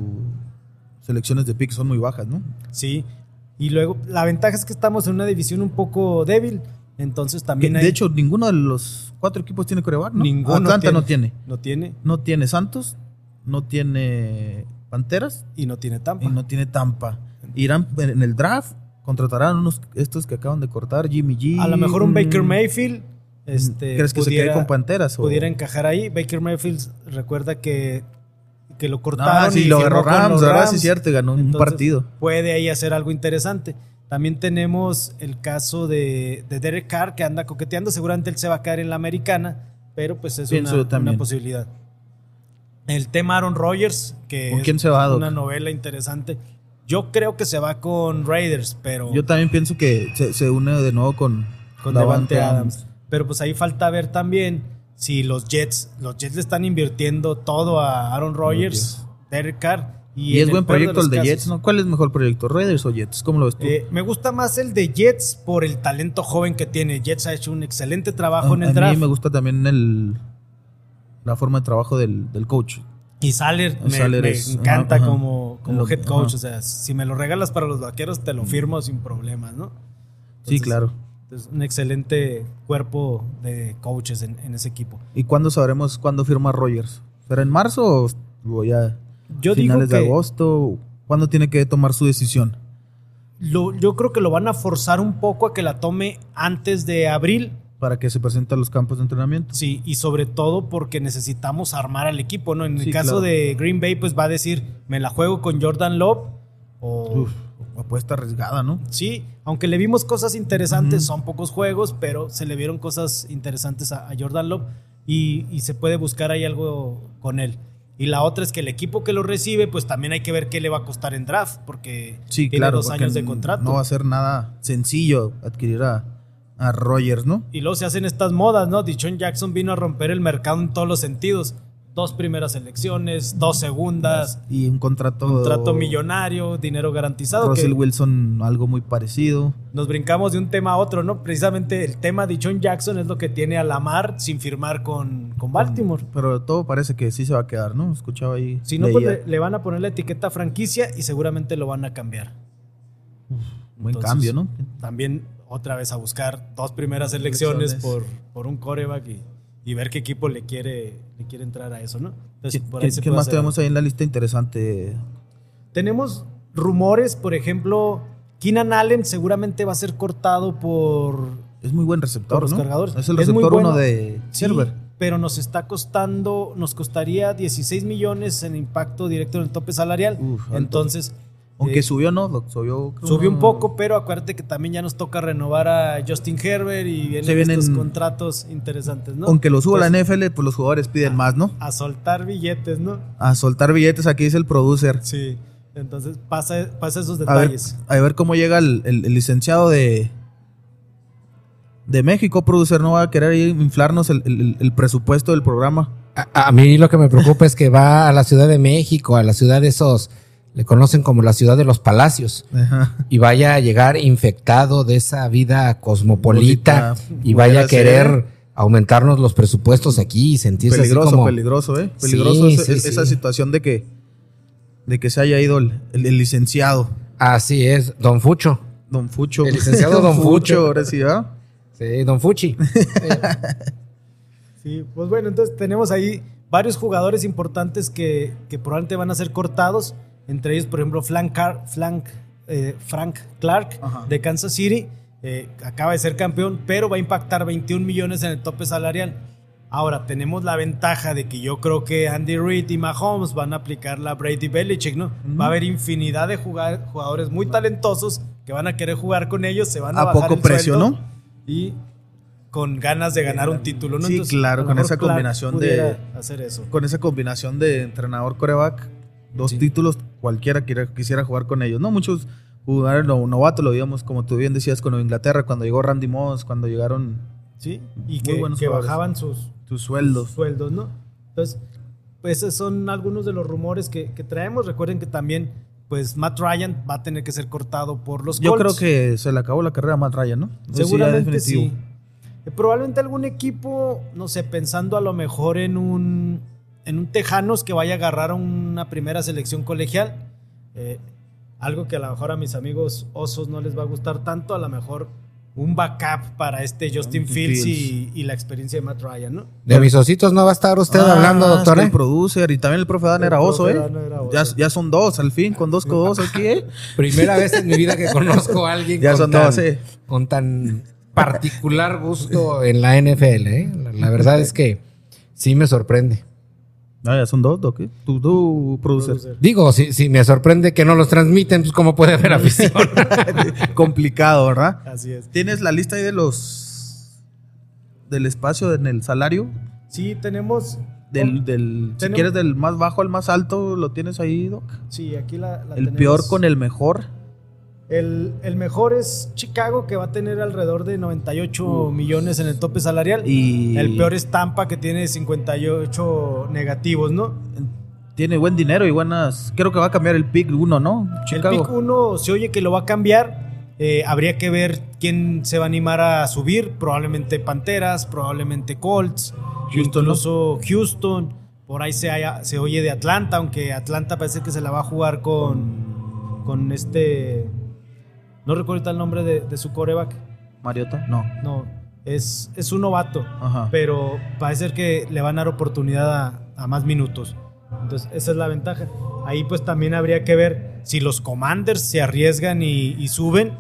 selecciones de pick son muy bajas, ¿no? Sí. Y luego la ventaja es que estamos en una división un poco débil. Entonces Que, también hay. de hecho, ninguno de los cuatro equipos tiene coreback, ¿no? ninguno Atlanta no tiene. No tiene. No tiene Santos, no tiene Panteras Y no tiene Tampa. y no tiene Tampa. Irán en el draft, contratarán unos estos que acaban de cortar, Jimmy G. A lo mejor un Baker Mayfield. Este, ¿Crees que se quede con Panteras? o- pudiera encajar ahí. Baker Mayfield recuerda que, que lo cortaron. Ah, sí, y lo agarró Rams. Rams. Sí, es cierto, ganó un partido. Puede ahí hacer algo interesante. También tenemos el caso de, de Derek Carr que anda coqueteando. Seguramente él se va a caer en la americana, pero pues es una, posibilidad. El tema Aaron Rodgers, que ¿Con es quién se va, Doc? una novela interesante. Yo creo que se va con Raiders, pero Yo también pienso que se, se une de nuevo con, con Davante Devante Adams. Pero pues ahí falta ver también si los Jets, los Jets le están invirtiendo todo a Aaron Rodgers, Derek Carr. Y, Y, es buen proyecto el de casos, Jets, ¿no? ¿Cuál es mejor proyecto, Raiders o Jets? ¿Cómo lo ves tú? Eh, me gusta más el de Jets por el talento joven que tiene. Jets ha hecho un excelente trabajo a, en a el draft. mí me gusta también el la forma de trabajo del, del coach. Y Saler me, Saler me es- encanta ajá, como, como head coach. ajá. O sea, si me lo regalas para los vaqueros, te lo firmo sin problemas, ¿no? Sí, claro. Es un excelente cuerpo de coaches en, en ese equipo. ¿Y cuándo sabremos cuándo firma Rogers? ¿Será en marzo o, ya Yo digo finales que de agosto? ¿Cuándo tiene que tomar su decisión? lo- yo creo que lo van a forzar un poco a que la tome antes de abril. Para que se presente a los campos de entrenamiento. Sí, y sobre todo porque necesitamos armar al equipo, ¿no? En el Sí, caso claro. de Green Bay, pues va a decir, me la juego con Jordan Love o... Uf, apuesta arriesgada, ¿no? Sí, aunque le vimos cosas interesantes, son pocos juegos, pero se le vieron cosas interesantes a, a Jordan Love y, y se puede buscar ahí algo con él. Y la otra es que el equipo que lo recibe, pues también hay que ver qué le va a costar en draft, porque Sí, tiene claro. dos años de contrato. No va a ser nada sencillo adquirir a, a Rogers, ¿no? Y luego se hacen estas modas, ¿no? Dichon Jackson vino a romper el mercado en todos los sentidos. Dos primeras elecciones, dos segundas, Y un contrato. contrato millonario, dinero garantizado. Russell que Wilson, algo muy parecido. nos brincamos de un tema a otro, ¿no? Precisamente el tema de Dichon Jackson es lo que tiene a Lamar sin firmar con, con Baltimore. Pero todo parece que sí se va a quedar, ¿no? Escuchaba ahí. Si no, pues le, le van a poner la etiqueta franquicia y seguramente lo van a cambiar. Buen Entonces, cambio, ¿no? También otra vez a buscar dos primeras elecciones por, Elecciones. por un coreback y, y ver qué equipo le quiere, le quiere entrar a eso, ¿no? Entonces, ¿Qué, por ahí más hacer tenemos ahí en la lista interesante? Tenemos rumores, por ejemplo, Keenan Allen seguramente va a ser cortado por, Es muy buen receptor, los ¿no? cargadores. Es el muy receptor bueno. uno de Sí, Silver. pero nos está costando, nos costaría 16 millones en impacto directo en el tope salarial. Uf. Entonces, Aunque eh, subió, ¿no? Subió, Subió un poco, pero acuérdate que también ya nos toca renovar a Justin Herbert y vienen, Se vienen- estos contratos interesantes, ¿no? Aunque lo suba la NFL, pues los jugadores piden más, ¿no? A soltar billetes, ¿no? A soltar billetes, aquí dice el producer. Sí. Entonces pasa, pasa esos A ver, detalles. a ver cómo llega el, el- el licenciado de de México, producer. No va a querer inflarnos el, el- el presupuesto del programa. A, a mí lo que me preocupa es que va a la Ciudad de México, a la ciudad de esos, le conocen como la ciudad de los palacios, Ajá. y vaya a llegar infectado de esa vida cosmopolita y vaya a querer ser. aumentarnos los presupuestos aquí y sentirse Peligroso, así como... peligroso, ¿eh? Peligroso Sí, ese- sí, es- esa sí. situación de que de que se haya ido el, el- el licenciado. Así es, don Fucho. Don Fucho. El licenciado Don Fucho. ahora sí, ¿verdad? Sí, don Fuchi. Sí, pues bueno, entonces tenemos ahí varios jugadores importantes que, que probablemente van a ser cortados. Entre ellos, por ejemplo, Frank, Car- Frank, eh, Frank Clark Ajá. de Kansas City. eh, acaba de ser campeón, pero va a impactar 21 millones en el tope salarial. Ahora, tenemos la ventaja de que yo creo que Andy Reid y Mahomes van a aplicar la Brady Belichick, ¿no? Va a haber infinidad de jugadores muy talentosos que van a querer jugar con ellos, se van a, A bajar poco el precio, ¿no? Y con ganas de ganar un título, ¿no? Sí, claro, con esa combinación de- hacer eso. Con esa combinación de entrenador coreback, dos Sí. títulos, cualquiera quiera- quisiera jugar con ellos. No muchos jugadores no- novatos, lo digamos, como tú bien decías, con Inglaterra, cuando llegó Randy Moss, cuando llegaron Sí, y que, bajaban sus, sus sueldos. sueldos, ¿no? Entonces, pues esos son algunos de los rumores que, que traemos. Recuerden que también, pues Matt Ryan va a tener que ser cortado por los Yo Colts. creo que se le acabó la carrera a Matt Ryan, ¿no? Seguramente definitivo. sí. Eh, Probablemente algún equipo, no sé, pensando a lo mejor en un, en un Tejanos que vaya a agarrar a una primera selección colegial. Eh, algo que a lo mejor a mis amigos osos no les va a gustar tanto, a lo mejor un backup para este Justin Justin Fields y, Fields. y la experiencia de Matt Ryan, ¿no? De mis ositos no va a estar usted Ah, hablando, doctor. ¿eh? El producer y también el profe Dan El era oso, ¿eh? Dan era oso. Ya, ya son dos, al fin, con dos codos aquí, ¿eh? Primera vez en mi vida que conozco a alguien Ya con, son tan, dos, eh. con tan particular gusto en la NFL. ¿eh? La, la verdad es que sí me sorprende. Ah, ya son dos, Doc. ¿eh? Tú, tú, producer. Producer. Digo, si, si me sorprende que no los transmiten, pues cómo puede haber afición. Complicado, ¿verdad? Así es. ¿Tienes la lista ahí de los. del espacio en el salario? Sí, tenemos... Del, del, si quieres del más bajo al más alto, ¿lo tienes ahí, Doc? Sí, aquí la, la El tenemos. peor con el mejor. El, el mejor es Chicago, que va a tener alrededor de 98 millones en el tope salarial. Y El peor es Tampa, que tiene 58 negativos, ¿no? tiene buen dinero y buenas. Creo que va a cambiar el pick uno, ¿no? El pick 1 se oye que lo va a cambiar. Eh, habría que ver quién se va a animar a subir. Probablemente Panteras, probablemente Colts, Houston, ¿no? incluso Houston. Por ahí se, haya- se oye de Atlanta, aunque Atlanta parece que se la va a jugar con, con este. No recuerdo el nombre de, de su coreback. Mariota, no. No, es, es un novato, Ajá. pero parece ser que le van a dar oportunidad a, a más minutos. Entonces, esa es la ventaja. Ahí pues también habría que ver si los commanders se arriesgan y, y suben.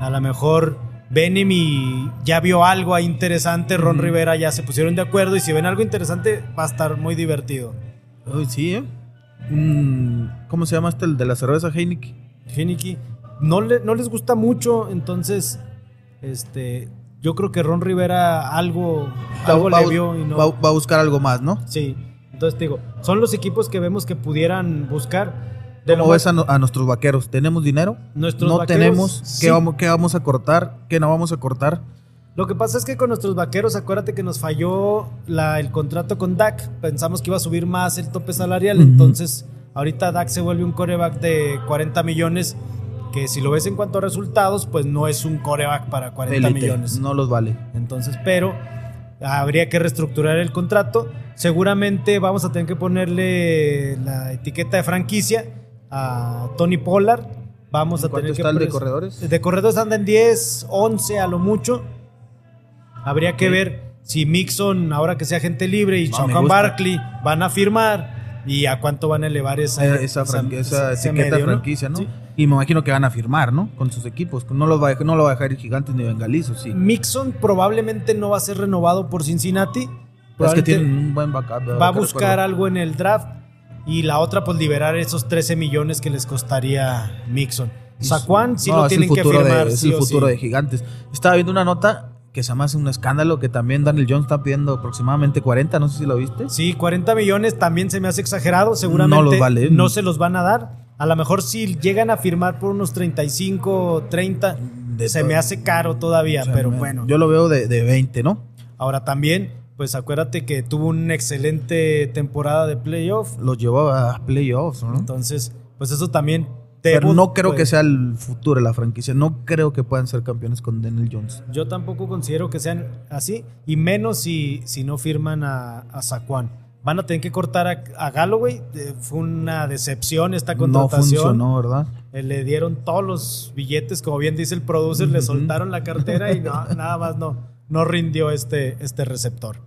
A lo mejor Benemy ya vio algo ahí interesante, Ron. Rivera ya se pusieron de acuerdo y si ven algo interesante va a estar muy divertido. Uy, sí, ¿eh? ¿Cómo se llama este? El de la cerveza Heineken. Heineke no, le- no les gusta mucho, entonces este, yo creo que Ron Rivera algo, algo va, le vio y no... va- va a buscar algo más, ¿no? Sí, entonces te digo, son los equipos que vemos que pudieran buscar. De lo ¿Cómo más- ves a, no- a nuestros vaqueros? ¿Tenemos dinero? Nuestros no vaqueros, tenemos. sí. ¿Qué, vamos, ¿Qué vamos a cortar? ¿Qué no vamos a cortar? Lo que pasa es que con nuestros vaqueros, acuérdate que nos falló la- el contrato con Dak. Pensamos que iba a subir más el tope salarial. Entonces, ahorita Dak se vuelve un coreback de 40 millones. Que si lo ves en cuanto a resultados, pues no es un coreback para 40 Élite, millones. No los vale. Entonces, pero habría que reestructurar el contrato. Seguramente vamos a tener que ponerle la etiqueta de franquicia a Tony Pollard. Vamos a ¿En cuánto tener que está el de poner- corredores? De corredores anda en 10, 11 a lo mucho. Habría que ver si Mixon, ahora que sea gente libre, y No. Barkley van a firmar. Y a cuánto van a elevar esa, Eh, esa, esa ese etiqueta franquicia, ¿no? Sí. Y me imagino que van a firmar, ¿no? Con sus equipos. No, los va a, no lo va a dejar ir gigantes ni bengalizos, sí. Mixon probablemente no va a ser renovado por Cincinnati. Es que tienen un buen backup. va a buscar recuerdo. algo en el draft y la otra pues liberar esos 13 millones que les costaría Mixon. Saquon sí No, lo tienen que futuro de- firmar. es sí el futuro sí. de gigantes. Estaba viendo una nota que se me hace un escándalo que también Daniel Jones está pidiendo aproximadamente 40, no sé si lo viste. Sí, 40 millones también se me hace exagerado. Seguramente No los vale. no se los van a dar. A lo mejor si llegan a firmar por unos 35, 30, De se me hace caro todavía, pero me- bueno. Yo lo veo de, de 20, ¿no? Ahora también, pues acuérdate que tuvo una excelente temporada de playoff. Los llevó a playoffs, ¿no? Entonces, pues eso también. Pero no creo pues, que sea el futuro de la franquicia. No creo que puedan ser campeones con Daniel Jones. Yo tampoco considero que sean así, y menos si, si no firman a, a Saquon. Van a tener que cortar a, a Galloway. eh, fue una decepción esta No contratación. funcionó, ¿verdad? Eh, le dieron todos los billetes, como bien dice el producer, le soltaron la cartera y no, nada más no, no rindió este, este receptor.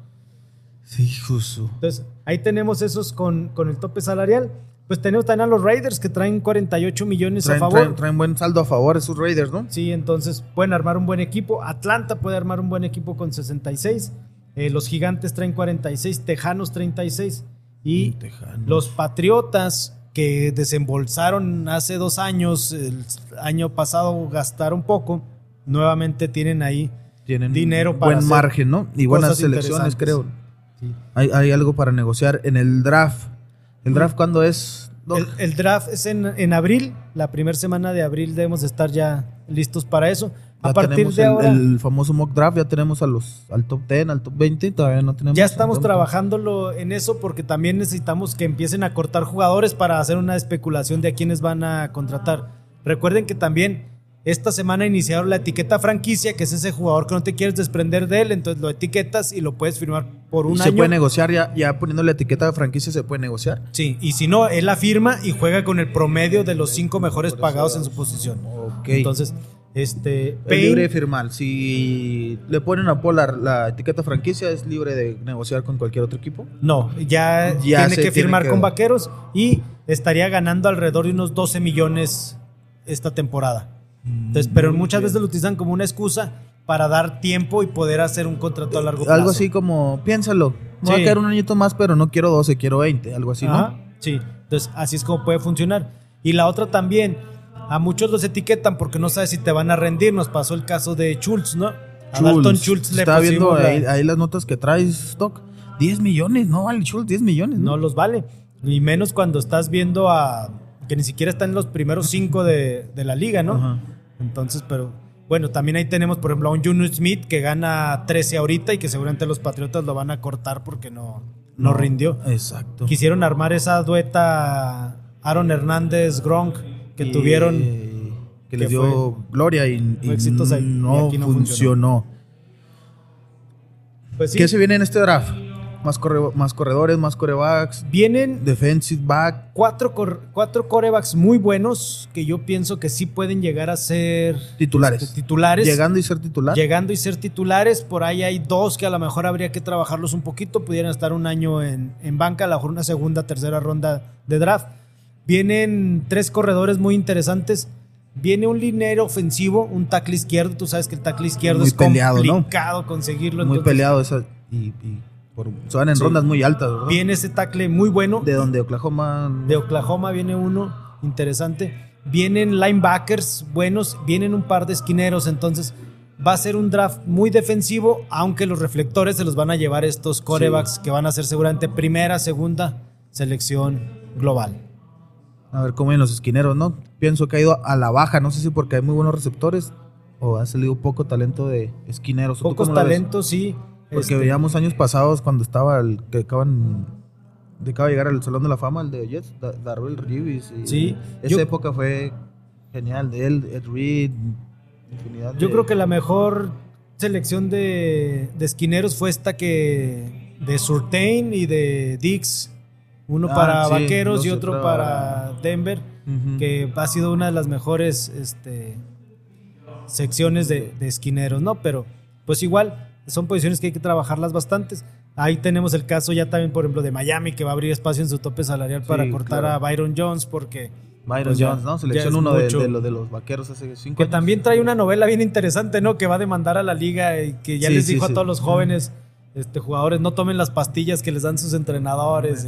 Sí, justo. Entonces, ahí tenemos esos con, con el tope salarial. Pues tenemos también a los Raiders que traen 48 millones Traen, a favor. traen- traen buen saldo a favor esos Raiders, ¿no? Sí, entonces pueden armar un buen equipo. Atlanta puede armar un buen equipo con 66. Eh, los Gigantes traen 46, Tejanos 36. Y Tejanos. los Patriotas que desembolsaron hace dos años, el año pasado gastaron poco, nuevamente tienen ahí. Tienen dinero para buen hacer margen, ¿no? Y buenas selecciones, creo. Sí. Hay, hay algo para negociar en el draft. ¿El draft cuándo es? El, el draft es en, en abril, la primera semana de abril debemos de estar ya listos para eso. A partir de el, ahora... el famoso mock draft, ya tenemos a los al top 10, al top 20, todavía no tenemos. Ya estamos trabajándolo en eso porque también necesitamos que empiecen a cortar jugadores para hacer una especulación de a quiénes van a contratar. Recuerden que también esta semana iniciaron la etiqueta franquicia, que es ese jugador que no te quieres desprender de él, entonces lo etiquetas y lo puedes firmar por ¿y un se año. puede negociar ya, ya poniéndole etiqueta de franquicia, se puede negociar. Sí, y si no, él la firma y juega con el promedio de los cinco mejores pagados en su posición. Ok. Entonces, este, es Payne- libre de firmar. Si le ponen a Polar la etiqueta franquicia, es libre de negociar con cualquier otro equipo. No, ya, Ya tiene se que tiene firmar que- con Vaqueros y estaría ganando alrededor de unos 12 millones esta temporada. Entonces, pero Mm, muchas veces lo utilizan como una excusa para dar tiempo y poder hacer un contrato a largo plazo. Algo así como, piénsalo, me va a Sí. quedar un añito más, pero no quiero 12, quiero 20, algo así, ¿no? Sí, entonces así es como puede funcionar. Y la otra también, a muchos los etiquetan porque no sabes si te van a rendir. Nos pasó el caso de Schultz, ¿no? A Dalton Schultz le Estaba viendo ahí, ahí las notas que traes, Stock. 10 millones, no vale Schultz, 10 millones. no ¿no? los vale. Y menos cuando estás viendo a que ni siquiera están en los primeros cinco de, de la liga, ¿no? Ajá. Entonces, pero bueno, también ahí tenemos, por ejemplo, a un Junior Smith que gana 13 ahorita y que seguramente los Patriotas lo van a cortar porque no, no, rindió. Exacto. Quisieron armar esa dueta Aaron Hernández Gronk que Y- tuvieron. Que les que dio gloria y, y exitosa y no, no funcionó. Pues sí, ¿Qué se viene en este draft? Más, corre- más corredores, más corebacks, vienen defensive back. cuatro, cor- cuatro corebacks muy buenos que yo pienso que sí pueden llegar a ser Titulares. este, titulares. Llegando y ser titular. Llegando y ser titulares, por ahí hay dos que a lo mejor habría que trabajarlos un poquito, pudieran estar un año en, en banca, a lo mejor una segunda, tercera ronda de draft. Vienen tres corredores muy interesantes. Viene un linero ofensivo, un tackle izquierdo. Tú sabes que el tackle izquierdo Muy es peleado, ¿no? complicado conseguirlo. muy entonces, peleado esa, y, y por- van en Sí. rondas muy altas, ¿verdad? Viene ese tackle muy bueno. De donde Oklahoma. De Oklahoma viene uno interesante. Vienen linebackers buenos, vienen un par de esquineros, entonces va a ser un draft muy defensivo, aunque los reflectores se los van a llevar estos corebacks que van a ser seguramente primera, segunda selección global. A ver cómo vienen los esquineros, ¿no? Pienso que ha ido a la baja, no sé si porque hay muy buenos receptores o ha salido poco talento de esquineros. ¿O tú Pocos talentos, sí. Porque Este, veíamos años pasados cuando estaba el que acaban de acaba de llegar al Salón de la Fama, el de Jets, Da- Darrell Reeves. y Sí, Esa yo- época fue genial de él, Ed Reed, infinidad Yo de- creo que la mejor selección de, de esquineros fue esta que de Surtain y de Dix. Uno Ah, para sí, Vaqueros y otro otra- para Denver. Que ha sido una de las mejores este, secciones de, de esquineros, ¿no? Pero pues igual, son posiciones que hay que trabajarlas bastantes. Ahí tenemos el caso ya también, por ejemplo, de Miami, que va a abrir espacio en su tope salarial para Sí, cortar claro. a Byron Jones, porque Byron Pues ya- Jones, ¿no? Selección 1 de, de de los vaqueros hace cinco que años. también trae una novela bien interesante, ¿no? Que va a demandar a la liga y que ya Sí, les dijo sí. a todos los jóvenes este, jugadores, no tomen las pastillas que les dan sus entrenadores.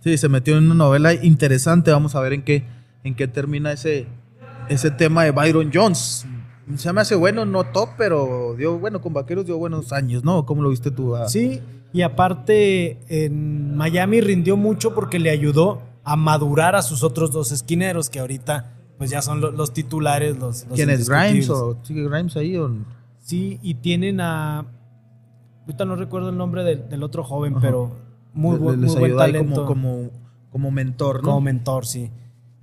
Sí, se metió en una novela interesante. Vamos a ver en qué, en qué termina ese, ese tema de Byron Jones. Se me hace bueno, no top, pero dio bueno con vaqueros, dio buenos años, ¿no? ¿Cómo lo viste tú? Ah, Sí, y aparte en Miami rindió mucho porque le ayudó a madurar a sus otros dos esquineros que ahorita pues ya son lo- los, titulares. Los, los ¿Quién es Grimes o sigue Grimes ahí? O... Sí, y tienen a... Ahorita no recuerdo el nombre del, del otro joven, Ajá. pero muy, buen- les muy buen talento. como, como, como mentor, ¿no? como mentor, sí.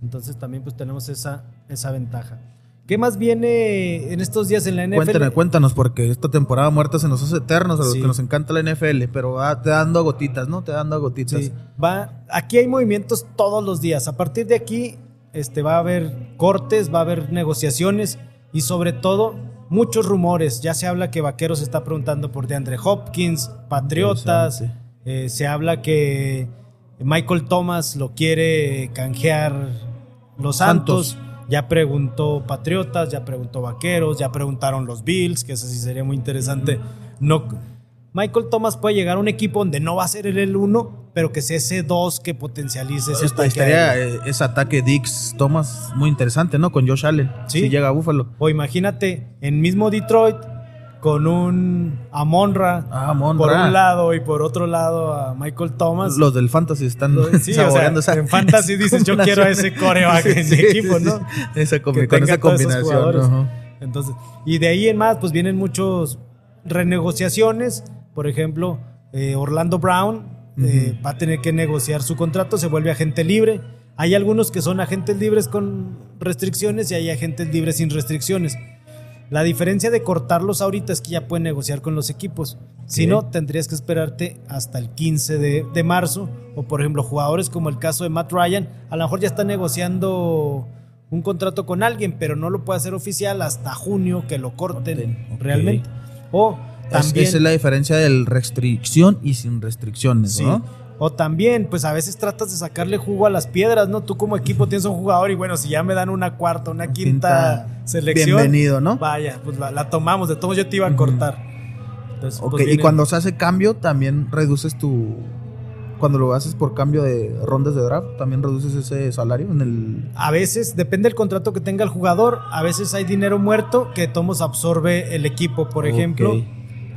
Entonces también pues tenemos esa, esa ventaja. ¿Qué más viene en estos días en la NFL? Cuéntanos, cuéntanos, porque esta temporada muerta se nos hace eternos a los Sí. que nos encanta la NFL, pero va te dando gotitas, ¿no? Te dando gotitas. Sí, va, aquí hay movimientos todos los días. A partir de aquí este, va a haber cortes, va a haber negociaciones y sobre todo muchos rumores. Ya se habla que Vaqueros está preguntando por DeAndre Hopkins, Patriotas. Eh, se habla que Michael Thomas lo quiere canjear los Santos. Santos. Ya preguntó Patriotas, ya preguntó Vaqueros, ya preguntaron los Bills, que eso sí sería muy interesante. No, Michael Thomas puede llegar a un equipo donde no va a ser el uno, pero que sea ese dos que potencialice ese Esta- ataque estaría eh, ese ataque Dix Thomas muy interesante, ¿no? Con Josh Allen. Sí. Si llega a Buffalo. O imagínate, en mismo Detroit, con un Amonra Ah, Amon por Ra. un lado y por otro lado a Michael Thomas. Los del Fantasy están Sí, o sea, saboreando esa- en Fantasy dices, yo quiero a ese coreback en mi equipo, ¿no? Esa con tenga esa combinación. Entonces, y de ahí en más, pues vienen muchos renegociaciones. Por ejemplo, eh, Orlando Brown eh, va a tener que negociar su contrato, se vuelve agente libre. Hay algunos que son agentes libres con restricciones y hay agentes libres sin restricciones. La diferencia de cortarlos ahorita es que ya pueden negociar con los equipos. Si no, tendrías que esperarte hasta el 15 de, de marzo. O por ejemplo, jugadores como el caso de Matt Ryan, a lo mejor ya están negociando un contrato con alguien, pero no lo puede hacer oficial hasta junio que lo corten realmente. O también, esa es la diferencia del restricción y sin restricciones, sí, ¿no? O también, pues a veces tratas de sacarle jugo a las piedras, ¿no? Tú como equipo tienes un jugador y bueno, si ya me dan una cuarta, una quinta, Quinta, selección, bienvenido, ¿no? Vaya, pues la, la tomamos, de todos yo te iba a cortar. Entonces, Ok, pues, y viene- cuando se hace cambio, también reduces tu. Cuando lo haces por cambio de rondas de draft, también reduces ese salario en el. A veces, depende del contrato que tenga el jugador, a veces hay dinero muerto que Tomos absorbe el equipo. Por Ok. ejemplo,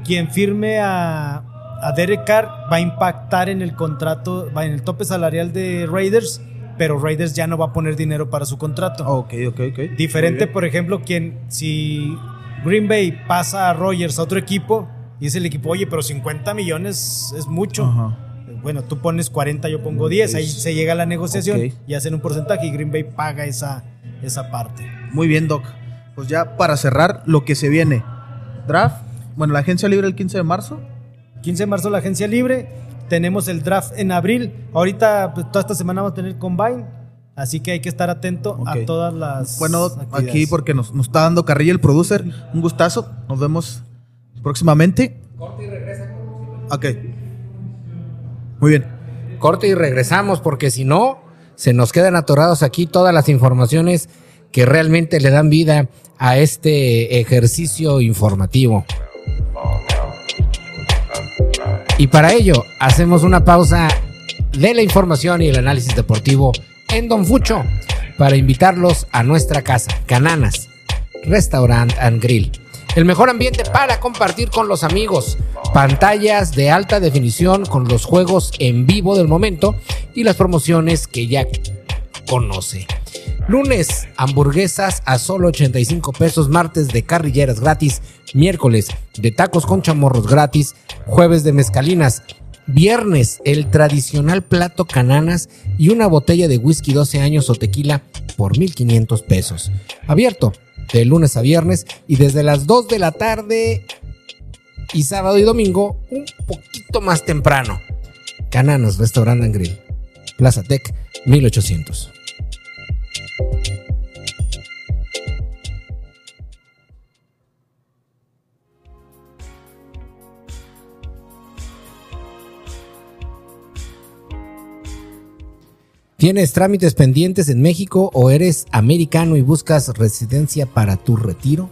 quien firme a, a Derek Carr va a impactar en el contrato, va en el tope salarial de Raiders, pero Raiders ya no va a poner dinero para su contrato. Ok, ok, ok. Diferente, por ejemplo, quien si Green Bay pasa a Rogers a otro equipo y dice el equipo, oye, pero 50 millones es mucho. Bueno, tú pones 40, yo pongo 10, ahí se llega a la negociación y hacen un porcentaje y Green Bay paga esa, esa parte. Muy bien, Doc. Pues ya para cerrar, lo que se viene. Draft. Bueno, la agencia libre el 15 de marzo. 15 de marzo la agencia libre, tenemos el draft en abril, ahorita pues, toda esta semana vamos a tener combine, así que hay que estar atento Ok. a todas las Bueno, aquí porque nos, nos está dando carrilla el producer. Un gustazo. Nos vemos próximamente. Ok. Muy bien. Corte y regresamos porque si no, se nos quedan atorados aquí todas las informaciones que realmente le dan vida a este ejercicio informativo. Y para ello, hacemos una pausa de la información y el análisis deportivo en Don Fucho para invitarlos a nuestra casa, Cananas, Restaurant and Grill. El mejor ambiente para compartir con los amigos, pantallas de alta definición con los juegos en vivo del momento y las promociones que ya conoce. Lunes, hamburguesas a solo 85 pesos, martes de carrilleras gratis, miércoles de tacos con chamorros gratis, jueves de mezcalinas, viernes el tradicional plato cananas y una botella de whisky 12 años o tequila por 1500 pesos. Abierto de lunes a viernes y desde las 2 de la tarde y sábado y domingo un poquito más temprano. Cananas Restaurant and Grill. Plaza Tech 1800. ¿Tienes trámites pendientes en México o eres americano y buscas residencia para tu retiro?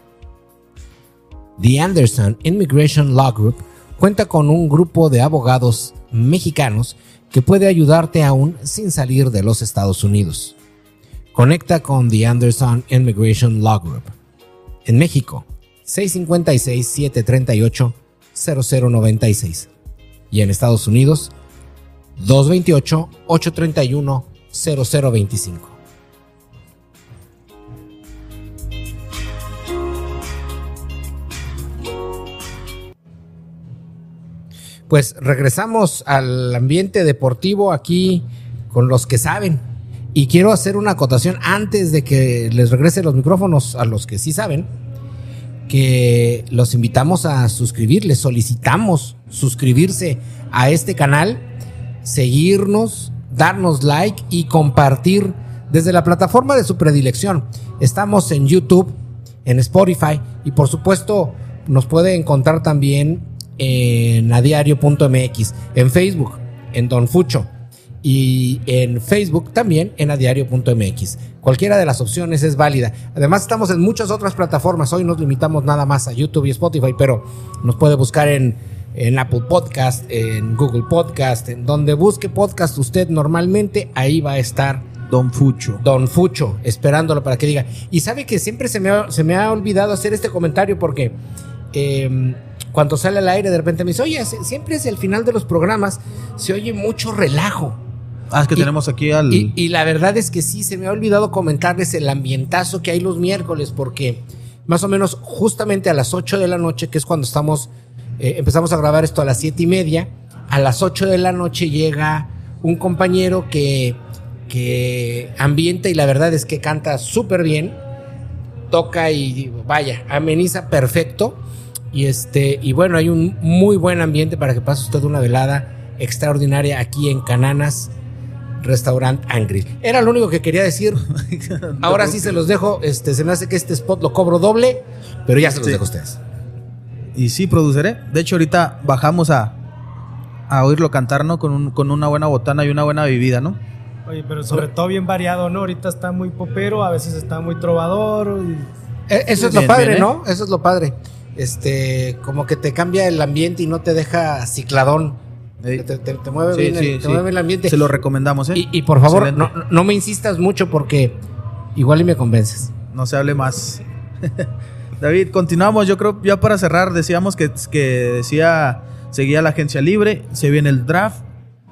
The Anderson Immigration Law Group cuenta con un grupo de abogados mexicanos que puede ayudarte aún sin salir de los Estados Unidos. Conecta con The Anderson Immigration Law Group. En México, 656-738-0096. Y en Estados Unidos, 228-831-0025. Pues regresamos al ambiente deportivo aquí con los que saben. Y quiero hacer una acotación antes de que les regrese los micrófonos a los que sí saben, que los invitamos a suscribir, les solicitamos suscribirse a este canal, seguirnos, darnos like y compartir desde la plataforma de su predilección. Estamos en YouTube, en Spotify y por supuesto nos puede encontrar también en adiario.mx, en Facebook, en Don Fucho y en Facebook también en adiario.mx. Cualquiera de las opciones es válida. Además estamos en muchas otras plataformas. Hoy nos limitamos nada más a YouTube y Spotify, pero nos puede buscar en, en Apple Podcast, en Google Podcast, en donde busque podcast usted normalmente, ahí va a estar Don Fucho. Don Fucho, esperándolo para que diga. Y sabe que siempre se me ha, se me ha olvidado hacer este comentario porque eh, cuando sale al aire de repente me dice, oye, siempre es el final de los programas, se oye mucho relajo. Ah, es que Y- tenemos aquí al. Y, y la verdad es que sí, se me ha olvidado comentarles el ambientazo que hay los miércoles, porque más o menos justamente a las 8 de la noche, que es cuando estamos, eh, empezamos a grabar esto a las 7 y media, a las 8 de la noche llega un compañero que, que ambienta y la verdad es que canta súper bien, toca y vaya, ameniza perfecto. Y este, y bueno, hay un muy buen ambiente para que pase usted una velada extraordinaria aquí en Cananas Restaurant and Grill. Era lo único que quería decir. Ahora sí se los dejo. Este, se me hace que este spot lo cobro doble, pero ya se los Sí. dejo a ustedes. Y sí, produceré. De hecho, ahorita bajamos a, a oírlo cantar, ¿no? Con, un- con una buena botana y una buena bebida, ¿no? Oye, pero sobre todo bien variado, ¿no? Ahorita está muy popero, a veces está muy trovador. y- Eh, Eso es Bien, lo padre, bien, ¿eh? ¿no? Eso es lo padre. Este, como que te cambia el ambiente y no te deja cicladón. Te, te- te mueve Sí, bien, sí, el, te sí. mueve el ambiente. Se lo recomendamos, ¿eh? Y, y por favor, no, no me insistas mucho porque igual y me convences. No se hable más. David, continuamos. Yo creo, ya para cerrar, decíamos que, que decía, seguía la agencia libre, se viene el draft.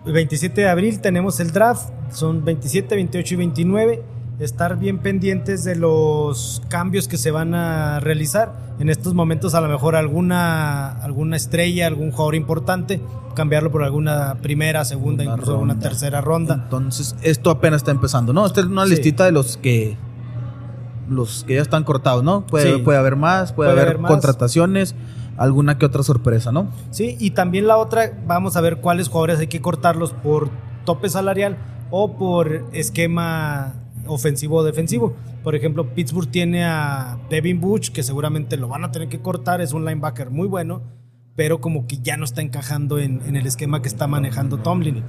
El 27 de abril tenemos el draft, son 27, 28 y 29. Estar bien pendientes de los cambios que se van a realizar. En estos momentos a lo mejor alguna, alguna estrella, algún jugador importante, cambiarlo por alguna primera, segunda, Una incluso una ronda. tercera ronda. Entonces, esto apenas está empezando, ¿no? Esta es una Sí. listita de los que los que ya están cortados, ¿no? Puede, Sí. puede haber más, puede, Puede haber, haber más. contrataciones, alguna que otra sorpresa, ¿no? Sí, y también la otra, vamos a ver cuáles jugadores hay que cortarlos por tope salarial o por esquema ofensivo o defensivo. Por ejemplo, Pittsburgh tiene a Devin Bush, que seguramente lo van a tener que cortar, es un linebacker muy bueno, pero como que ya no está encajando en, en el esquema que está manejando Tomlin.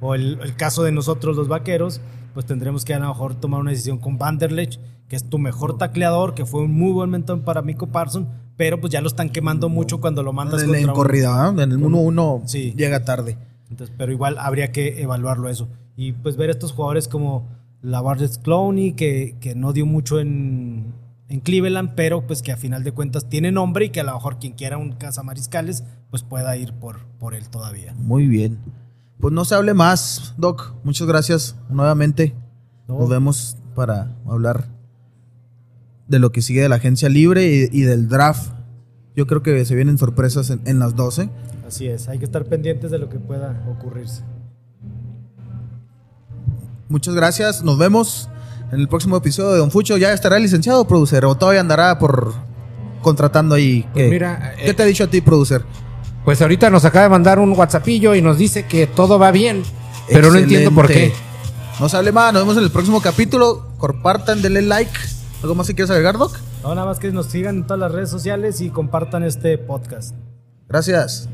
O el, el caso de nosotros los vaqueros, pues tendremos que a lo mejor tomar una decisión con Vanderlech, que es tu mejor tacleador, que fue un muy buen mentor para Miko Parson, pero pues ya lo están quemando mucho cuando lo mandas En, en corrida, ¿verdad? En el 1-1 Sí. llega tarde. entonces, pero igual habría que evaluarlo eso. Y pues ver estos jugadores como Lavardez Clowney, que, que no dio mucho en, en Cleveland, pero pues que a final de cuentas tiene nombre y que a lo mejor quien quiera un cazamariscales, pues pueda ir por, por él todavía. Muy bien. Pues no se hable más, Doc. Muchas gracias nuevamente. No. Nos vemos para hablar de lo que sigue de la agencia libre y, y del draft. Yo creo que se vienen sorpresas en, en las 12. Así es, hay que estar pendientes de lo que pueda ocurrirse. Muchas gracias. Nos vemos en el próximo episodio de Don Fucho. ¿Ya estará el licenciado producer o todavía andará por contratando ahí? Pues ¿Qué, mira, ¿Qué eh, te ha dicho a ti, producer? Pues ahorita nos acaba de mandar un WhatsAppillo y nos dice que todo va bien, pero no entiendo por qué. No se hable más. Nos vemos en el próximo capítulo. Compartan, denle like. ¿Algo más que quieres agregar, Doc? No, nada más que nos sigan en todas las redes sociales y compartan este podcast. Gracias.